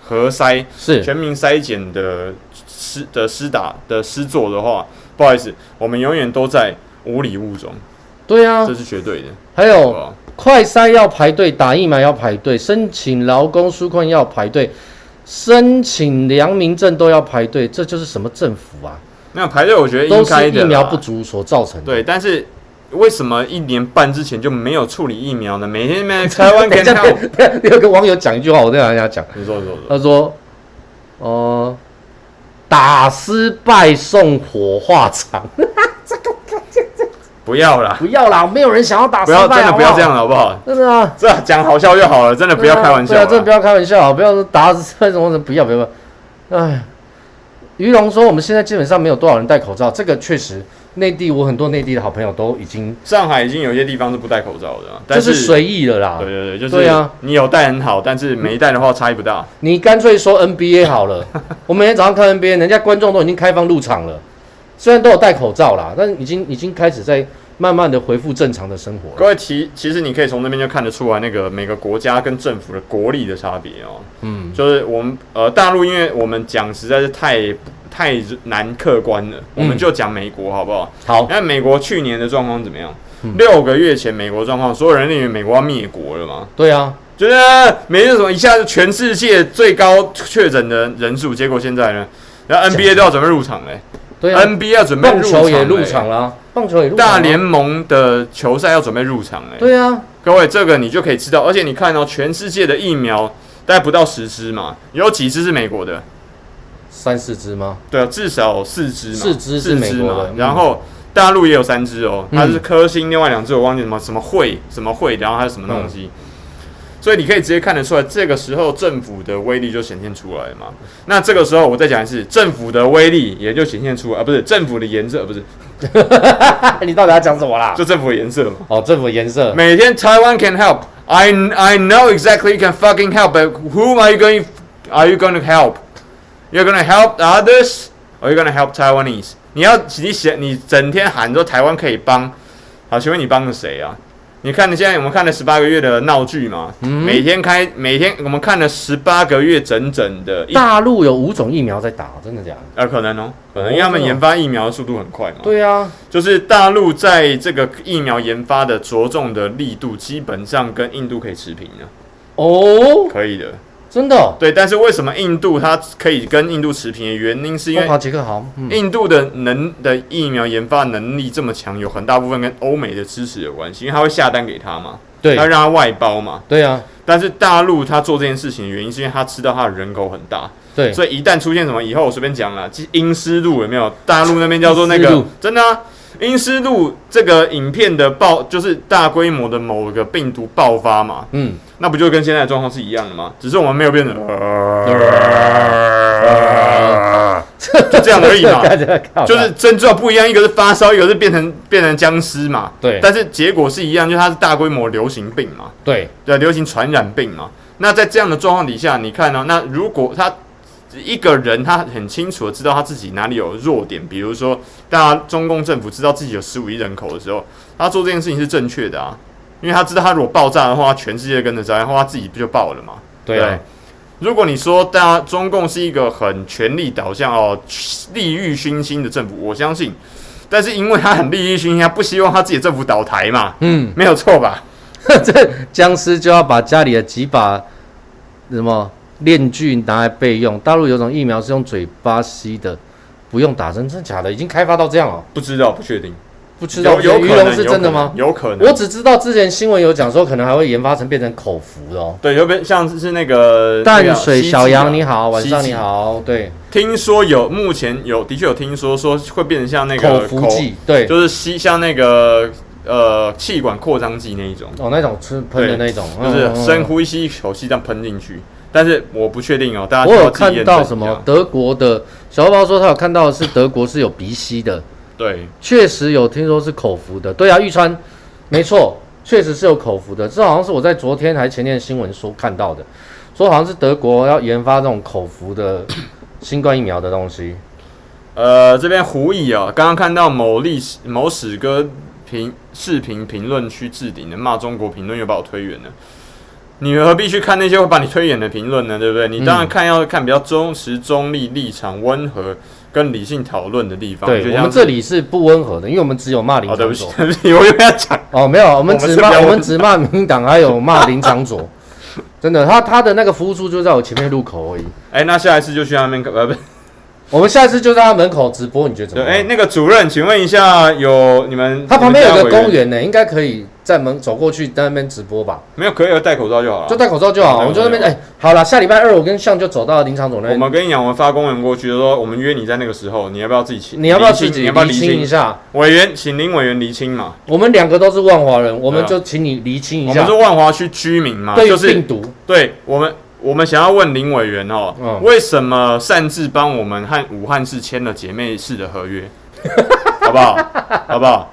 核筛，是全民筛检的。施的施打的施作的话，不好意思，我们永远都在无礼物中。对啊，这是绝对的。还有快筛要排队，打疫苗要排队，申请劳工纾困要排队，申请良民证都要排队，这就是什么政府啊？那排队，我觉得应该疫苗不足所造成的。对，但是为什么一年半之前就没有处理疫苗呢？每天在台湾，(laughs) 有个网友讲一句话，我再跟大家讲。你说，你说，他说，哦、呃。打失败送火化场，(laughs) 这个这这不要啦，不要啦，没有人想要打失败，不要真的不要这样好不好？真的啊，这讲好笑就好了，真的不要开玩笑，真的不要开玩笑，不要说打失败什么的，不要不要，哎，于龙说我们现在基本上没有多少人戴口罩，这个确实。内地，我很多内地的好朋友都已经，上海已经有些地方是不戴口罩的，但是随意了啦。对对对，就是对啊，你有戴很好，但是没戴的话差异不大。你干脆说 NBA 好了，(laughs) 我每天早上看 NBA，人家观众都已经开放入场了，虽然都有戴口罩啦，但是已经已经开始在慢慢的恢复正常的生活。各位其其实你可以从那边就看得出来，那个每个国家跟政府的国力的差别哦。嗯，就是我们呃大陆，因为我们讲实在是太。太难客观了，我们就讲美国好不好？好，那美国去年的状况怎么样？六个月前，美国状况，所有人认为美国要灭国了吗？对啊，就是没有什么，一下子全世界最高确诊的人数，结果现在呢，然后 NBA 都要准备入场嘞，对啊，NBA 要准备棒球也入场了，棒球也入场，大联盟的球赛要准备入场嘞，对啊，各位这个你就可以知道，而且你看哦，全世界的疫苗大概不到十支嘛，有几支是美国的？三四只吗？对啊，至少四只嘛。四只是美国的，然后大陆也有三只哦，它是科兴，另外两只我忘记什么什么会什么会，然后还有什么东西。所以你可以直接看得出来，这个时候政府的威力就显现出来嘛。那这个时候我再讲一次，政府的威力也就显现出来啊，不是政府的颜色，不是。(laughs) 你到底要讲什么啦？就政府的颜色嘛。哦，政府颜色。每天 Taiwan can help, I I know exactly you can fucking help, but whom are you going are you going to help? You're gonna help others, or you're gonna help Taiwanese？你要你写你整天喊说台湾可以帮，好，请问你帮了谁啊？你看你现在我们看了十八个月的闹剧嘛，嗯、每天开每天我们看了十八个月整整的。大陆有五种疫苗在打，真的假的？呃，可能哦，可能因为他们研发疫苗的速度很快嘛。对啊，就是大陆在这个疫苗研发的着重的力度，基本上跟印度可以持平的。哦，可以的。真的、哦、对，但是为什么印度它可以跟印度持平的原因，是因为印度的能的疫苗研发能力这么强，有很大部分跟欧美的支持有关系，因为他会下单给他嘛，对，他让他外包嘛，对啊。但是大陆他做这件事情的原因，是因为他知道他的人口很大，对，所以一旦出现什么，以后我随便讲了，阴尸路有没有？大陆那边叫做那个真的啊。阴尸路这个影片的爆，就是大规模的某个病毒爆发嘛，嗯，那不就跟现在的状况是一样的吗？只是我们没有变成，(laughs) 就这样而已嘛。就是症状不一样，一个是发烧，一个是变成变成僵尸嘛。对，但是结果是一样，就是它是大规模流行病嘛。对，对，流行传染病嘛。那在这样的状况底下，你看呢、哦？那如果他一个人他很清楚的知道他自己哪里有弱点，比如说，大家中共政府知道自己有十五亿人口的时候，他做这件事情是正确的啊，因为他知道他如果爆炸的话，全世界跟着炸，然后他自己不就爆了嘛？对啊。如果你说大家中共是一个很权力导向哦，利欲熏心的政府，我相信，但是因为他很利欲熏心，他不希望他自己的政府倒台嘛，嗯，没有错吧？(laughs) 这僵尸就要把家里的几把什么链锯拿来备用。大陆有种疫苗是用嘴巴吸的，不用打针，真的假的？已经开发到这样了？不知道，不确定。不知道有鱼龙是真的吗？有可能。我只知道之前新闻有讲说，可能还会研发成变成口服的哦。对，有变像是那个淡水小杨你好，晚上你好。对，听说有，目前有的确有听说说会变成像那个口服剂，对，就是吸像那个。呃，气管扩张剂那一种哦，那种吃喷的那种，就是深呼吸一口气这样喷进去。但是我不确定哦，大家我有看到什么德国的小包说他有看到的是德国是有鼻吸的，对，确实有听说是口服的。对啊，玉川没错，确实是有口服的。这好像是我在昨天还前天新闻说看到的，说好像是德国要研发这种口服的新冠疫苗的东西。呃，这边胡乙啊，刚刚看到某历史某史哥。评视频评论区置顶的骂中国评论又把我推远了，你何必去看那些会把你推远的评论呢？对不对？你当然看要看比较忠实、中立、立场温和跟理性讨论的地方。对，我们这里是不温和的，因为我们只有骂林昶佐。对不起，对不起，(laughs) 我又要讲哦，没有，我们只骂我，们只骂民进党，还有骂林长佐。真的，他他的那个服务处就在我前面路口而已。哎，那下一次就去那边，呃，不。我们下次就在他门口直播，你觉得怎么样？哎，那个主任，请问一下，有你们？他旁边有个公园呢，应该可以在门走过去，在那边直播吧？没有，可以戴口罩就好了。就戴口罩就好。我们就那边，哎，好了，下礼拜二我跟向就走到林场总那边。我们跟你讲，我们发公文过去，就说我们约你在那个时候，你要不要自己请？你要不要自己？你要不要厘清一下？委员，请林委员厘清嘛。我们两个都是万华人，我们就请你厘清一下。我们是万华区居民嘛？对，就是病毒。对我们。我们想要问林委员哦，嗯、为什么擅自帮我们和武汉市签了姐妹市的合约，(laughs) 好不好？好不好？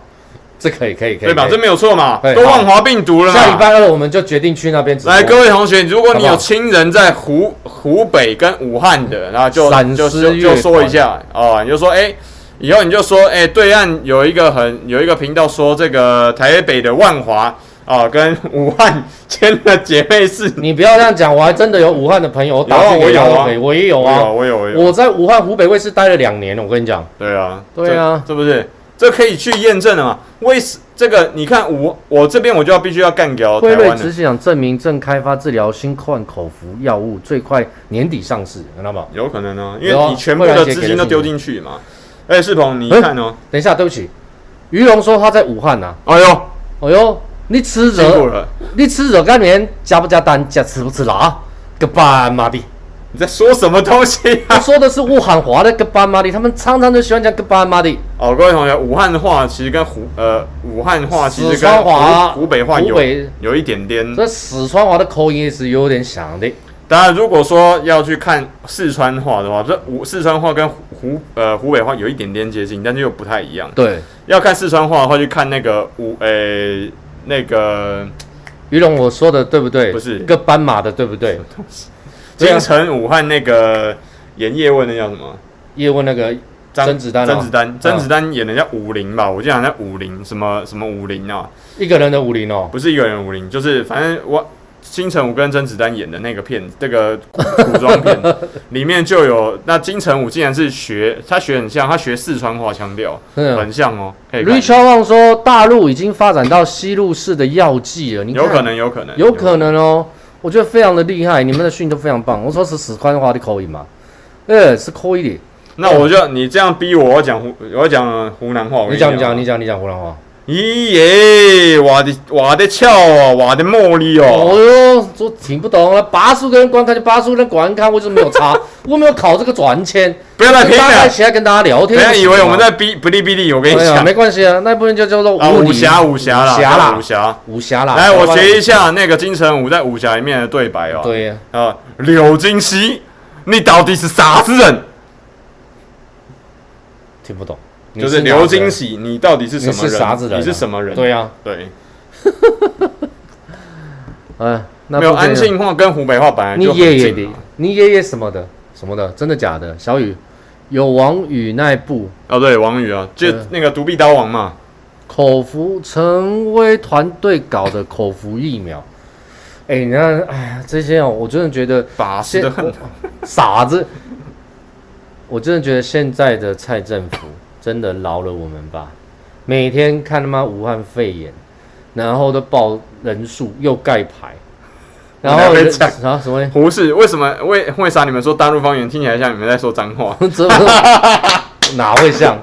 这可以，可以，可以，对吧？这没有错嘛？都万华病毒了嘛。下礼拜二我们就决定去那边。来，各位同学，如果你有亲人在湖湖北跟武汉的，然后就就就，就说一下哦，你就说，哎，以后你就说，哎，对岸有一个很有一个频道说这个台北的万华。啊，跟武汉签了姐妹市，你不要这样讲，我还真的有武汉的朋友，我打过我有啊，我也有啊，我有，我有，我在武汉湖北卫视待了两年，我跟你讲，对啊，对啊，是不是？这可以去验证了嘛？为什这个？你看武，我这边我就要必须要干掉台湾。辉瑞只是想证明正开发治疗新冠口服药物，最快年底上市，知道吗？有可能呢，因为你全部的资金都丢进去嘛。哎，世鹏，你看哦，等一下，对不起，于龙说他在武汉呢。哎呦，哎呦。你吃肉，你吃肉干面加不加蛋，加吃不吃辣？个斑马的！你在说什么东西、啊？他说的是武汉话的个斑马的，他们常常都喜欢讲个斑马的。哦，各位同学，武汉话其实跟湖呃武汉话其实跟湖湖北话有北有一点点。这四川话的口音也是有点像的。当然，如果说要去看四川话的话，这武四川话跟湖呃湖北话有一点点接近，但是又不太一样。对，要看四川话的话，去看那个武呃。欸那个于龙，我说的对不对？不是一个斑马的，对不对？(laughs) 京城武汉那个演叶问的叫什么？叶问那个甄子丹，甄子丹，甄子丹演的叫武林吧？我记得好像武林什么什么武林啊？一个人的武林哦，不是一个人的武林，就是反正我。金城武跟甄子丹演的那个片，这个古装片 (laughs) 里面就有那金城武竟然是学他学很像，他学四川话腔调，很像哦。Richard Wang 说大陆已经发展到吸入式的药剂了，你有可能，有可能，有可能哦。我觉得非常的厉害，你们的训都非常棒。我说是四川话的口音嘛，呃，是可以的。那我就你这样逼我，我讲湖，我讲湖南话。你讲，你讲，你讲，你讲湖南话。咦耶，哇的哇的巧哦，哇的茉莉哦。哦哟，都听不懂了。八十个人观看就八十个人观看，为什么没有差？(laughs) 我没有考这个专签。不要来骗了。起来跟大家聊天。不要以为我们在哔哔哩哔哩，我跟你讲。没关系啊，那部分就叫做武侠武侠啦，武侠武侠啦。来，我学一下那个金城武在武侠里面的对白哦。对呀。啊，柳金熙，你到底是啥子人？听不懂。就是刘金喜，你到底是什么人？你是啥子人？你是什么人？对呀，对。(laughs) 哎，没有安庆话跟湖北话本来。你爷爷的，你爷爷什么的，什么的，真的假的？小雨有王宇那部哦，对，王宇啊，就那个独臂刀王嘛。口服陈威团队搞的口服疫苗，哎，你看，哎呀，这些哦，我真的觉得傻子，(laughs) 傻子，我真的觉得现在的蔡政府。真的饶了我们吧！每天看他妈武汉肺炎，然后都报人数又盖牌，(laughs) 然后讲啊什么？不是为什么？为为啥你们说大陆方言听起来像你们在说脏话？(laughs) 哪会像？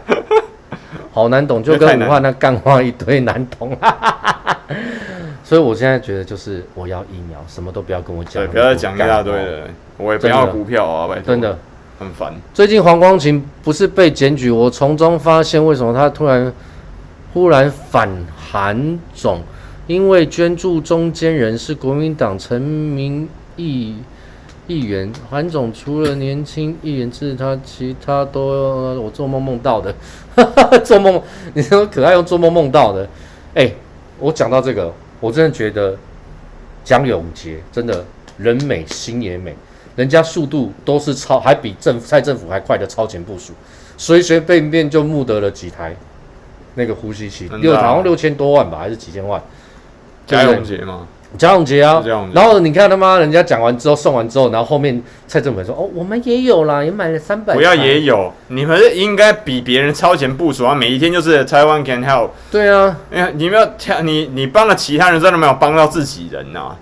好难懂，就跟武汉那干话一堆难懂。(laughs) 所以我现在觉得就是我要疫苗，什么都不要跟我讲，不要再讲一大堆了。我也不要股票啊，拜托。真的。很烦。最近黄光芹不是被检举，我从中发现为什么他突然忽然反韩总，因为捐助中间人是国民党陈明议议员。韩总除了年轻议员是他，其他都我做梦梦到的。(laughs) 做梦，你说可爱用做梦梦到的。哎、我讲到这个，我真的觉得江永杰真的人美心也美。人家速度都是超，还比政府蔡政府还快的超前部署，随随便便就募得了几台那个呼吸器，六好像六千多万吧，还是几千万？嘉永杰吗？贾永杰啊，然后你看他妈，人家讲完之后送完之后，然后后面蔡政府说：“哦，我们也有啦，也买了三百。”不要也有，你们应该比别人超前部署啊！每一天就是 Taiwan can help。对啊，你你们要你你帮了其他人，真的没有帮到自己人呐、啊。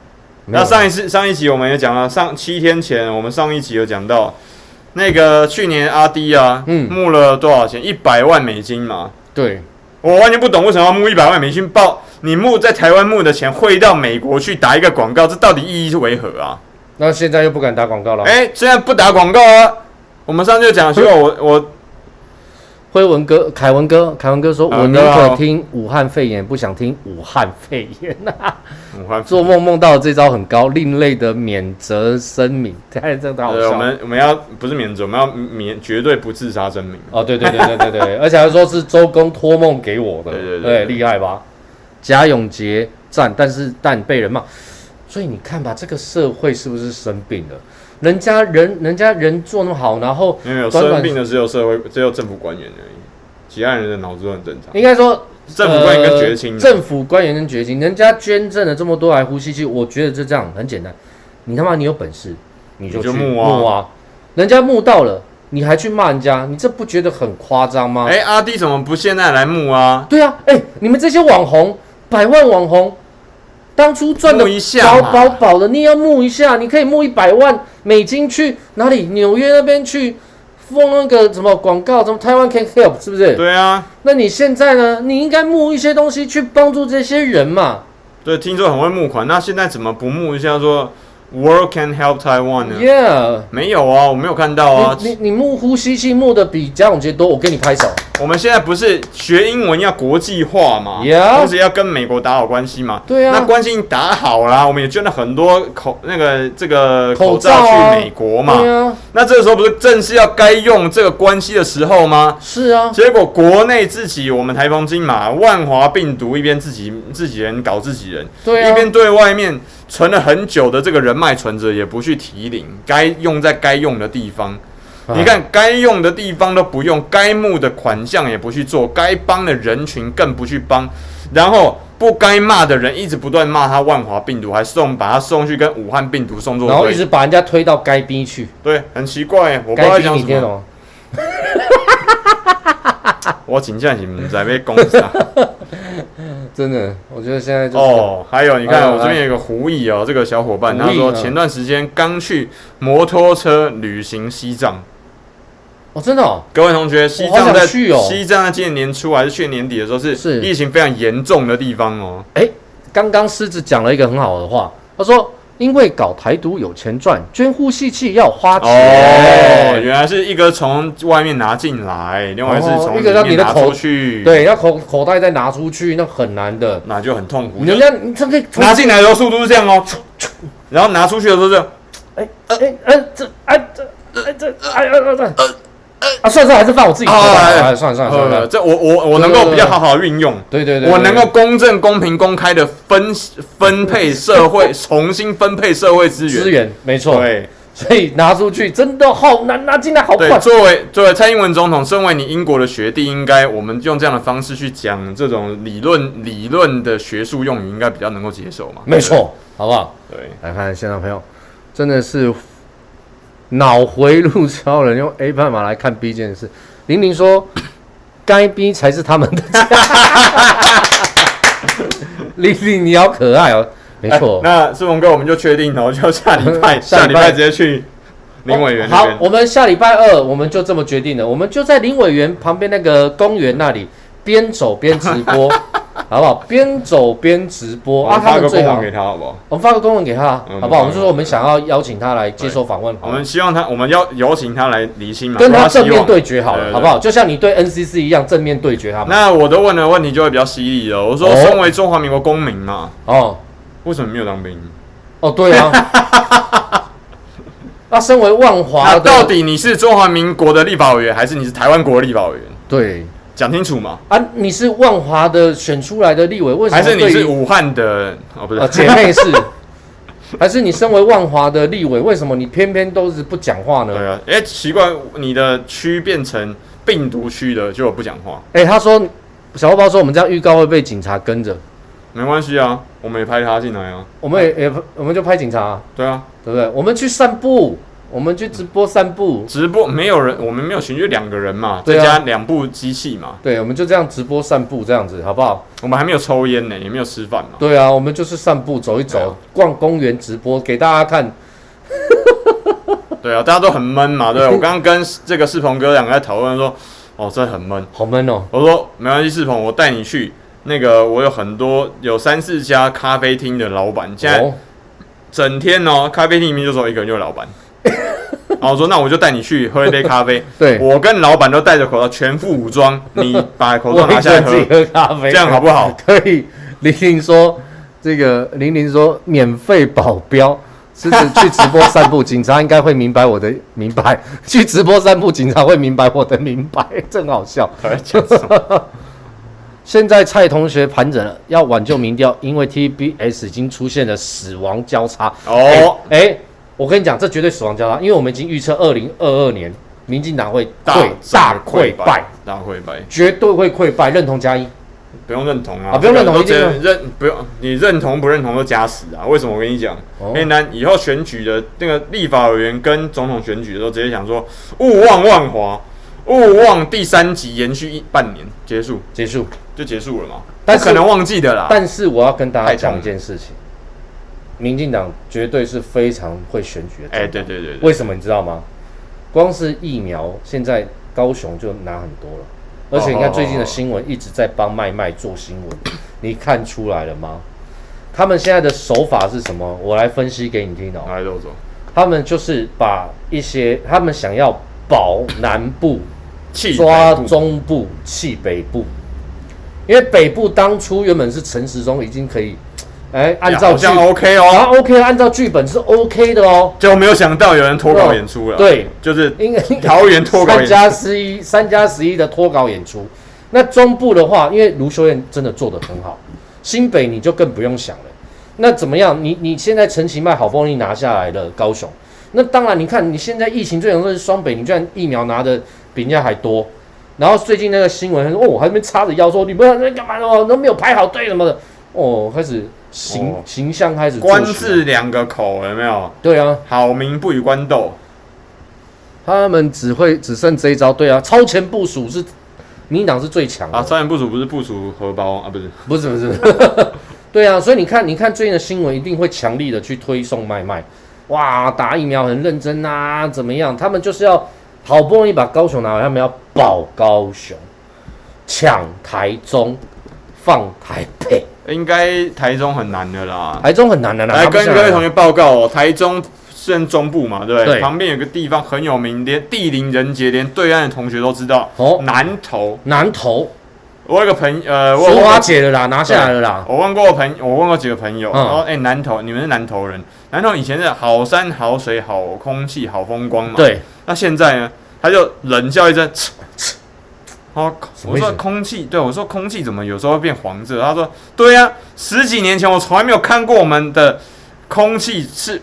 那上一次上一集我们也讲了，上七天前我们上一集有讲到，那个去年阿滴啊，嗯，募了多少钱？一百万美金嘛。对，我完全不懂为什么要募一百万美金报，你募在台湾募的钱汇到美国去打一个广告，这到底意义是为何啊？那现在又不敢打广告了？哎、欸，现在不打广告啊？我们上次就讲说，我我。辉文哥，凯文哥，凯文哥说：“我宁可听武汉肺炎，不想听武汉肺炎呐。(laughs) ”武汉做梦梦到这招很高，另类的免责声明，太 (laughs) 这太好笑。我们我们要不是免责，我们要免绝对不自杀声明。哦，对对对对对对，(laughs) 而且还说是周公托梦给我的，对对对，对，厉害吧？贾永杰赞，但是但被人骂，所以你看吧，这个社会是不是生病了？人家人，人家人做那么好，然后没有生病的只有社会，只有政府官员而已，其他人的脑子都很正常。应该说，政府官员跟绝情、呃，政府官员跟绝情，人家捐赠了这么多台呼吸机，我觉得就这样很简单。你他妈你有本事，你就去募啊，募啊！人家募到了，你还去骂人家，你这不觉得很夸张吗？哎、欸，阿弟怎么不现在来募啊？对啊，哎、欸，你们这些网红，百万网红。当初赚的饱饱饱的，你也要募一下，你可以募一百万美金去哪里？纽约那边去封那个什么广告，什么台湾 can help，是不是？对啊。那你现在呢？你应该募一些东西去帮助这些人嘛。对，听说很会募款，那现在怎么不募一下说？World can help Taiwan 呢？Yeah，没有啊，我没有看到啊。你你，你募呼吸器募的比贾永杰多，我给你拍手。我们现在不是学英文要国际化嘛？Yeah，同时要跟美国打好关系嘛？对啊。那关系打好啦，我们也捐了很多口那个这个口罩去美国嘛。对啊。那这个时候不是正是要该用这个关系的时候吗？是啊。结果国内自己我们台风金马万华病毒一边自己自己人搞自己人，对啊。一边对外面。存了很久的这个人脉存折也不去提领，该用在该用的地方。你看，该用的地方都不用，该募的款项也不去做，该帮的人群更不去帮，然后不该骂的人一直不断骂他万华病毒，还送把他送去跟武汉病毒送作，然后一直把人家推到该逼去。对，很奇怪，我不知道讲什么。我请假你们在被攻杀。(laughs) 真的，我觉得现在哦，还有你看，我这边有个狐疑哦，这个小伙伴，他说前段时间刚去摩托车旅行西藏。哦，真的哦，各位同学，西藏在西藏在今年年初还是去年年底的时候是疫情非常严重的地方哦。哎，刚刚狮子讲了一个很好的话，他说。因为搞台独有钱赚，捐呼吸器要花钱。哦，原来是一个从外面拿进来，另外是从里面拿出去。对，要口口袋再拿出去，那很难的，那就很痛苦。人家你这个拿进来的时候速度是这样哦，然后拿出去的时候是，哎哎哎这哎这哎这哎哎哎啊，算算还是放我自己头上，算了算了算了，这我我我能够比较好好运用，对对对，我能够公正、公平、公开的分分配社会，重新分配社会资源，资源没错，对，所以拿出去真的好难，拿进来好快。作为作为蔡英文总统，身为你英国的学弟，应该我们用这样的方式去讲这种理论理论的学术用语，应该比较能够接受嘛？没错，好不好？对，来看现场朋友，真的是。脑回路超人用 A 判码来看 B 这件事，玲玲说，该 B 才是他们的家。(laughs) 玲玲你好可爱哦，没错、欸。那世鹏哥，我们就确定了，就下礼拜 (laughs) 下礼拜直接去林委员、哦。好，我们下礼拜二我们就这么决定了，我们就在林委员旁边那个公园那里边走边直播。好不好？边走边直播啊！发个公文给他好不好？我们发个公文给他，好不好？我们就说我们想要邀请他来接受访问。我们希望他，我们要邀请他来离心嘛，跟他正面对决好了，好不好？就像你对 NCC 一样正面对决他。那我的问的问题就会比较犀利了。我说，身为中华民国公民嘛，哦，为什么没有当兵？哦，对啊。(laughs) 那身为万华，到底你是中华民国的立法委员，还是你是台湾国的立法委员？对。讲清楚嘛！啊，你是万华的选出来的立委，为什么？还是你是武汉的？哦，不是，呃、姐妹是。(laughs) 还是你身为万华的立委，为什么你偏偏都是不讲话呢？对啊，哎、欸，奇怪，你的区变成病毒区了，就不讲话。哎、欸，他说小包包说我们这样预告会被警察跟着，没关系啊，我们也拍他进来啊，我们也也我们就拍警察、啊，对啊，对不对？我们去散步。我们去直播散步，直播没有人，我们没有群，就两个人嘛，再加两部机器嘛，对，我们就这样直播散步这样子，好不好？我们还没有抽烟呢，也没有吃饭嘛。对啊，我们就是散步走一走，逛公园直播给大家看。(laughs) 对啊，大家都很闷嘛，对。(laughs) 我刚刚跟这个世鹏哥两个在讨论说，哦，真的很闷，好闷哦。我说没关系，世鹏，我带你去那个，我有很多有三四家咖啡厅的老板，现在整天哦，咖啡厅里面就只有一个人就是老板。然后我说，那我就带你去喝一杯咖啡。(laughs) 对，我跟老板都戴着口罩，全副武装。(laughs) 你把口罩拿下来喝，喝咖啡，这样好不好？(laughs) 可以。玲玲说，这个玲玲说，免费保镖，是指去直播散步，警察应该会明白我的明白。去直播散步，警察会明白我的明白，真好笑。现在蔡同学盘整了，要挽救民调，因为 TBS 已经出现了死亡交叉。哦，哎、欸。我跟你讲，这绝对死亡交叉，因为我们已经预测二零二二年民进党会溃大溃败，大溃败，绝对会溃败。认同加一，不用认同啊，啊不用认同，一定认不用，你认同不认同都加死啊？为什么？我跟你讲，因为呢，以后选举的那个立法委员跟总统选举的时候，直接讲说，勿忘万华，勿忘第三集延续一半年结束，结束就结束了嘛？但可能忘记的啦。但是我要跟大家讲一件事情。民进党绝对是非常会选举的。哎，对对对，为什么你知道吗？光是疫苗，现在高雄就拿很多了，而且你看最近的新闻一直在帮麦麦做新闻，(coughs) 你看出来了吗？他们现在的手法是什么？我来分析给你听哦。来，豆总，他们就是把一些他们想要保南部，抓中部，弃北部，因为北部当初原本是陈时中已经可以。哎，按照这样 OK 哦，啊 OK，按照剧本是 OK 的哦，就没有想到有人脱稿演出了。对，就是因为桃园脱稿演出，三加十一，三加十一的脱稿演出。那中部的话，因为卢修燕真的做得很好，新北你就更不用想了。那怎么样？你你现在陈其迈好不容易拿下来了高雄，那当然，你看你现在疫情最严重的是双北，你居然疫苗拿的比人家还多。然后最近那个新闻说，哦，我还没插着腰说你们在干嘛哦？都没有排好队什么的，哦，开始。形形象开始，官字两个口有没有？对啊，好民不与官斗，他们只会只剩这一招。对啊，超前部署是民进党是最强的啊。超前部署不是部署荷包啊？不是，不是，不是。(laughs) 对啊，所以你看，你看最近的新闻一定会强力的去推送卖卖。哇，打疫苗很认真啊，怎么样？他们就是要好不容易把高雄拿回来，他们要保高雄，抢台中，放台北。应该台中很难的啦，台中很难的啦。来跟各位同学报告哦，台中是中部嘛，对不对？旁边有个地方很有名，连地灵人杰，连对岸的同学都知道。哦，南投，南投。我有个朋友，呃，说花姐了啦，拿下来了啦。我问过朋，我问过几个朋友，然后哎，南投，你们是南投人，南投以前是好山好水好空气好风光嘛？对。那现在呢？他就冷笑一声，我说空气，对我说空气怎么有时候会变黄色？他说，对呀、啊，十几年前我从来没有看过我们的空气是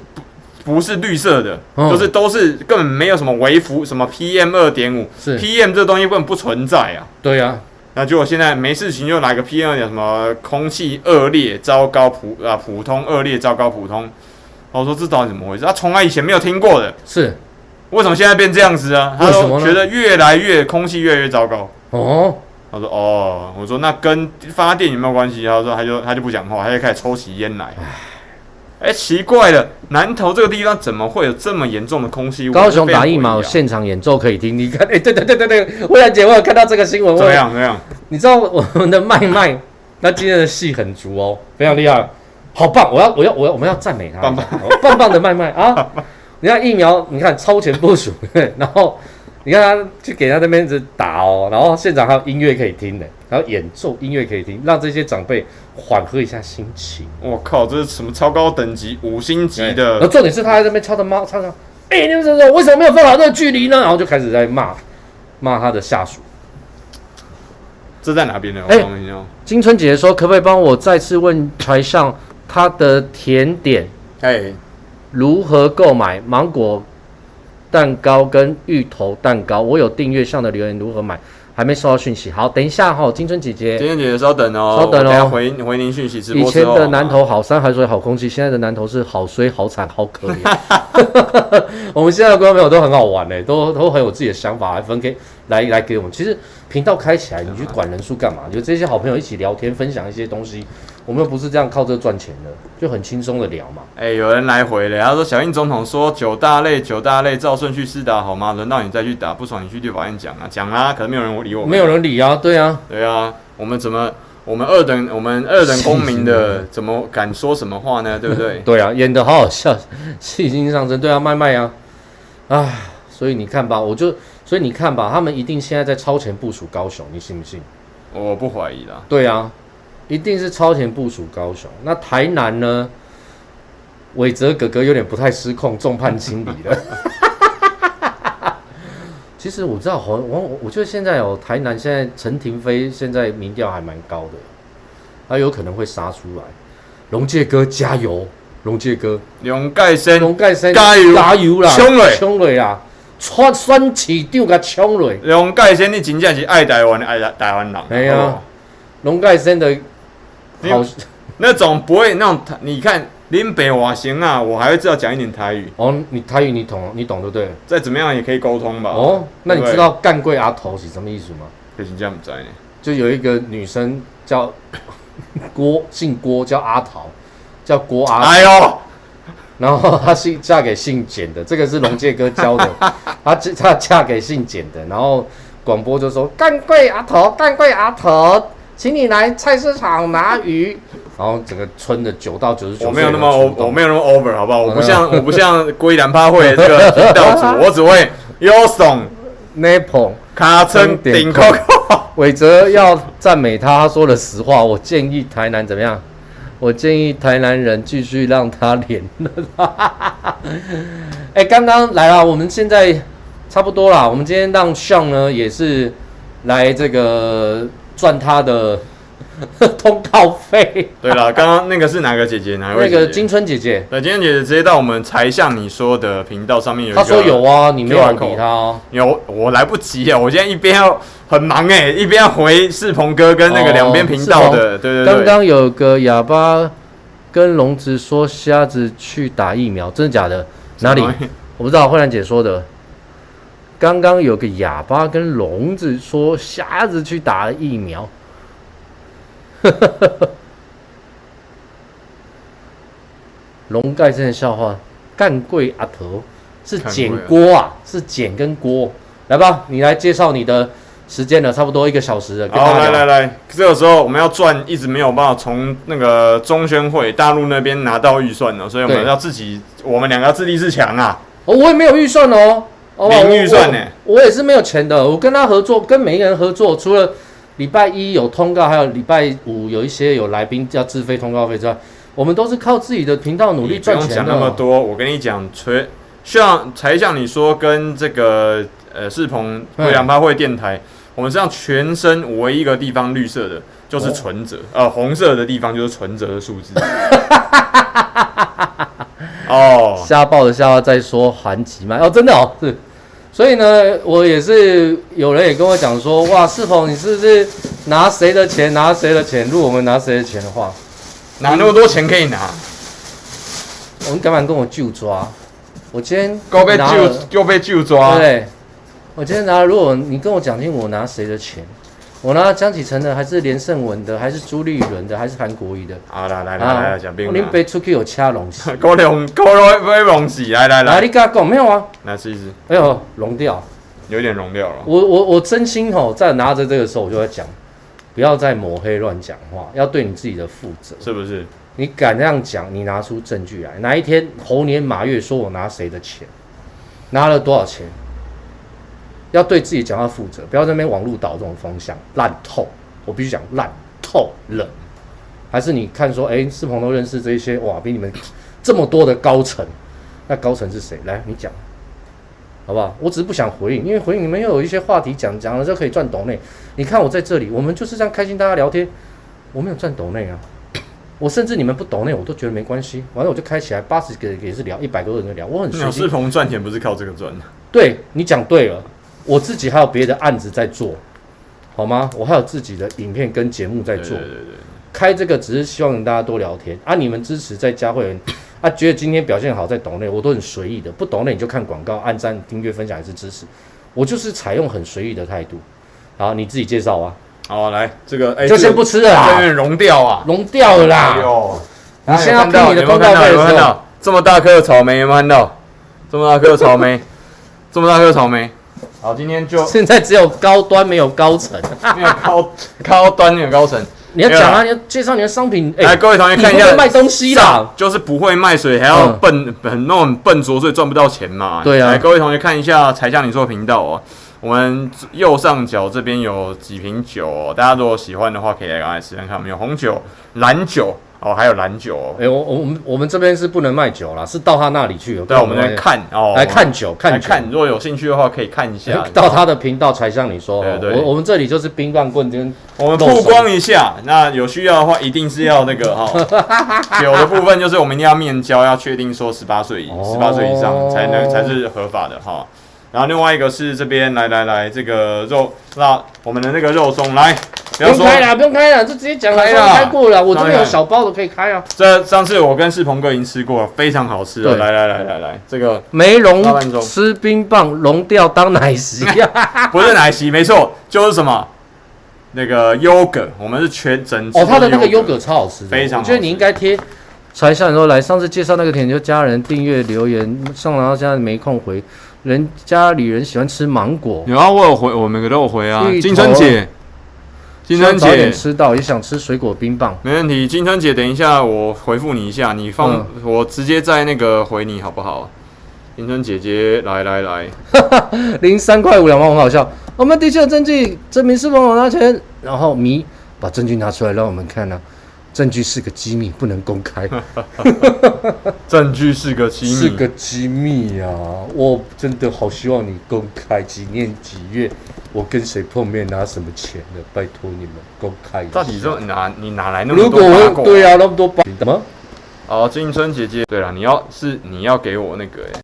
不不是绿色的，嗯、就是都是根本没有什么微浮什么 PM 二点五，是 PM 这东西根本不存在啊。对呀、啊，那结果现在没事情就来个 PM 二点什么空气恶劣、糟糕、普啊普通、恶劣、糟糕、普通。我说这到底怎么回事？他从来以前没有听过的，是为什么现在变这样子啊？他说觉得越来越空气越来越糟糕。哦，他说哦，我说那跟发电有没有关系？他说他就他就不讲话，他就开始抽起烟来。哎，奇怪了，南投这个地方怎么会有这么严重的空气污染？高雄打疫苗现场演奏可以听，你看，哎，对对对对对，薇兰姐，我有看到这个新闻。怎么样？怎么样？你知道 (laughs) 我们的麦麦，那今天的戏很足哦，非常厉害，好棒！我要我要我要我们要赞美他，棒棒棒棒的麦麦啊！(laughs) 你看疫苗，你看超前部署，(laughs) 然后。你看他去给他那边子打哦，然后现场还有音乐可以听的，还有演奏音乐可以听，让这些长辈缓和一下心情。我靠，这是什么超高等级五星级的？而重点是他在那边敲着猫，唱唱，哎、欸，你们这是为什么没有放好这个距离呢？然后就开始在骂骂他的下属。这在哪边呢？哎、欸，金春姐姐说，可不可以帮我再次问台上他的甜点？哎、欸，如何购买芒果？蛋糕跟芋头蛋糕，我有订阅上的留言如何买？还没收到讯息。好，等一下哈，金春姐姐，金春姐姐稍等哦，稍等哦，回回您讯息。以前的南投好山好水好空气，现在的南投是好衰好惨好可怜。(laughs) 我们现在的观众朋友都很好玩嘞，都都很有自己的想法来分给来来给我们。其实频道开起来，你去管人数干嘛？就这些好朋友一起聊天，分享一些东西。我们又不是这样靠这赚钱的，就很轻松的聊嘛。哎、欸，有人来回了，他说小英总统说九大类九大类照顺序施打好吗？轮到你再去打，不爽你去立法院讲啊，讲啊，可能没有人理我们。没有人理啊，对啊，对啊，我们怎么我们二等我们二等公民的 (laughs) 怎么敢说什么话呢？对不对？(laughs) 对啊，演得好好笑，戏精上身，对啊，卖卖啊，啊，所以你看吧，我就所以你看吧，他们一定现在在超前部署高雄，你信不信？我不怀疑啦。对啊。一定是超前部署高雄，那台南呢？伟泽哥哥有点不太失控，众叛亲离了。(laughs) 其实我知道，我我我觉得现在有台南，现在陈亭妃现在民调还蛮高的，他有可能会杀出来。龙介哥加油，龙介哥，龙盖生，龙盖生加油加油啦，冲嘞冲嘞啊，穿酸起丢个冲嘞。龙盖生，你真正是爱台湾的爱台湾人。哎呀，龙盖生的。好，那种不会那种，你看林北瓦行啊，我还会知道讲一点台语。哦，你台语你懂，你懂对不对？再怎么样也可以沟通吧。哦，那你知道干贵阿头是什么意思吗？可是这样子呢。就有一个女生叫郭，姓郭叫阿桃，叫郭阿。哎呦，然后她是嫁给姓简的，这个是龙介哥教的。(laughs) 她她嫁给姓简的，然后广播就说干贵阿头，干贵阿头。请你来菜市场拿鱼，然后整个村的九到九十九，我没有那么 over，我没有那么 over，好不好？我不像我不像归兰趴会这个频道主，我只会 Yoson Napple 卡称顶 Coco。伟哲要赞美他，他说了实话。我建议台南怎么样？我建议台南人继续让他连任。(laughs) 哎，刚刚来了，我们现在差不多了。我们今天让 Sean 呢也是来这个。赚他的 (laughs) 通告费。对了，刚刚那个是哪个姐姐？哪位？那个金春姐姐。对，金春姐姐直接到我们才向你说的频道上面有一个。他说有啊，你没有理他哦。有，我来不及啊！我现在一边要很忙哎，一边要回世鹏哥跟那个两边频道的。对对对。刚刚有个哑巴跟聋子说瞎子去打疫苗，真的假的？哪里？我不知道，慧兰姐说的。刚刚有个哑巴跟聋子说瞎子去打了疫苗，(laughs) 龙盖真的笑话，干贵阿头是捡锅啊，是捡跟锅，来吧，你来介绍你的时间了，差不多一个小时了。好，来来来，这个时候我们要赚，一直没有办法从那个中宣会大陆那边拿到预算了，所以我们要自己，我们两个要自立自强啊。哦，我也没有预算哦。零预算呢？我也是没有钱的。我跟他合作，跟每一个人合作，除了礼拜一有通告，还有礼拜五有一些有来宾要自费通告费之外，我们都是靠自己的频道努力赚钱的。不用讲那么多，我跟你讲，除像才像你说跟这个呃世鹏会两趴会电台，我们实际上全身唯一一个地方绿色的，就是存折，哦、呃，红色的地方就是存折的数字。(laughs) 哦，瞎报的瞎话再说韩吉麦哦，真的哦，是。所以呢，我也是有人也跟我讲说，哇，世鹏你是不是拿谁的钱？拿谁的钱？如果我们拿谁的钱的话，哪那么多钱可以拿？我们干嘛跟我就抓？我今天又被就又被就抓。对，我今天拿，如果你跟我讲清我拿谁的钱，我拿江启臣的，还是连胜文的，还是朱立伦的，还是韩国瑜的？好来来来来，讲兵。我背出去有掐龙死，(laughs) 高龙高龙被龙死，来来来，哪里跟他讲没有啊？来试一试。哎呦，融掉，有点融掉了。我我我真心吼，在拿着这个时候，我就在讲，不要再抹黑乱讲话，要对你自己的负责，是不是？你敢这样讲？你拿出证据来。哪一天猴年马月说我拿谁的钱，拿了多少钱？要对自己讲话负责，不要在那边网络导这种风向，烂透。我必须讲烂透了。还是你看说，哎、欸，世鹏都认识这些哇，比你们这么多的高层，那高层是谁？来，你讲，好不好？我只是不想回应，因为回应你们又有一些话题讲，讲了就可以赚斗内。你看我在这里，我们就是这样开心，大家聊天，我没有赚斗内啊。我甚至你们不懂那，我都觉得没关系。完了我就开起来，八十个也是聊，一百多个人就聊。我很随心。世鹏赚钱不是靠这个赚的。对，你讲对了，我自己还有别的案子在做，好吗？我还有自己的影片跟节目在做。对对对对。开这个只是希望大家多聊天啊，你们支持在加会员啊，觉得今天表现好在懂内，我都很随意的。不懂内你就看广告，按赞、订阅、分享还是支持，我就是采用很随意的态度。好，你自己介绍啊。好，来这个，哎，就先不吃了融掉啊，融掉了啦。哎呦，你现在要看你的公告费的时候，有没有看到这么大颗的草莓？有没有看到这么大颗的草莓？这么大颗草莓。好，今天就现在只有高端没有高层，没有高 (laughs) 高端没有高层。你要讲啊，你要介绍你的商品。来，各位同学看一下，卖东西啦，就是不会卖水，还要笨很那种笨拙，所以赚不到钱嘛。对啊。来，各位同学看一下柴 Sean 你说频道哦。我们右上角这边有几瓶酒哦，大家如果喜欢的话，可以来刚来试看看。我们有红酒、蓝酒哦，还有蓝酒哦。哎，我我们我们这边是不能卖酒啦，是到他那里去。对，我们来看哦，来看酒，看酒。看，如果有兴趣的话，可以看一下。(laughs) 到他的频道才像你说。对对。我我们这里就是冰棒棍跟。我们曝光一下，那有需要的话，一定是要那个哈。(laughs) 酒的部分就是我们一定要面交，要确定说十八岁以十八岁以上才能才是合法的哈。然后另外一个是这边来来来，这个肉，那我们的那个肉松来，不用开了，不用开了，就直接讲了，开过了，我这边有小包的可以开啊。这上次我跟世鹏哥已经吃过了，非常好吃的。来来来来来，这个没融吃冰棒融掉当奶昔，(laughs) 不是奶昔，没错，就是什么那个优格，我们是全整哦，他的那个优格超好吃，非常。我觉得你应该贴。才像你说来，上次介绍那个甜就家人订阅留言上，然后现在没空回。人家里人喜欢吃芒果，有啊，我有回，我每个都有回啊。金春姐，金春姐早点吃到，也想吃水果冰棒，没问题。金春姐，等一下我回复你一下，你放、嗯、我直接在那个回你好不好？金春姐姐，来来来，(laughs) 零三块五两万，很好笑。我们的确有证据证明是我拿钱，然后迷把证据拿出来让我们看呢、啊。证据是个机密，不能公开。(laughs) 证据是个机密，是个机密啊！我真的好希望你公开几年几月，我跟谁碰面，拿什么钱的，拜托你们公开。到底说哪你哪来那么多如果我？对啊，那么多八卦。什么？哦，金春姐姐，对了，你要是你要给我那个、欸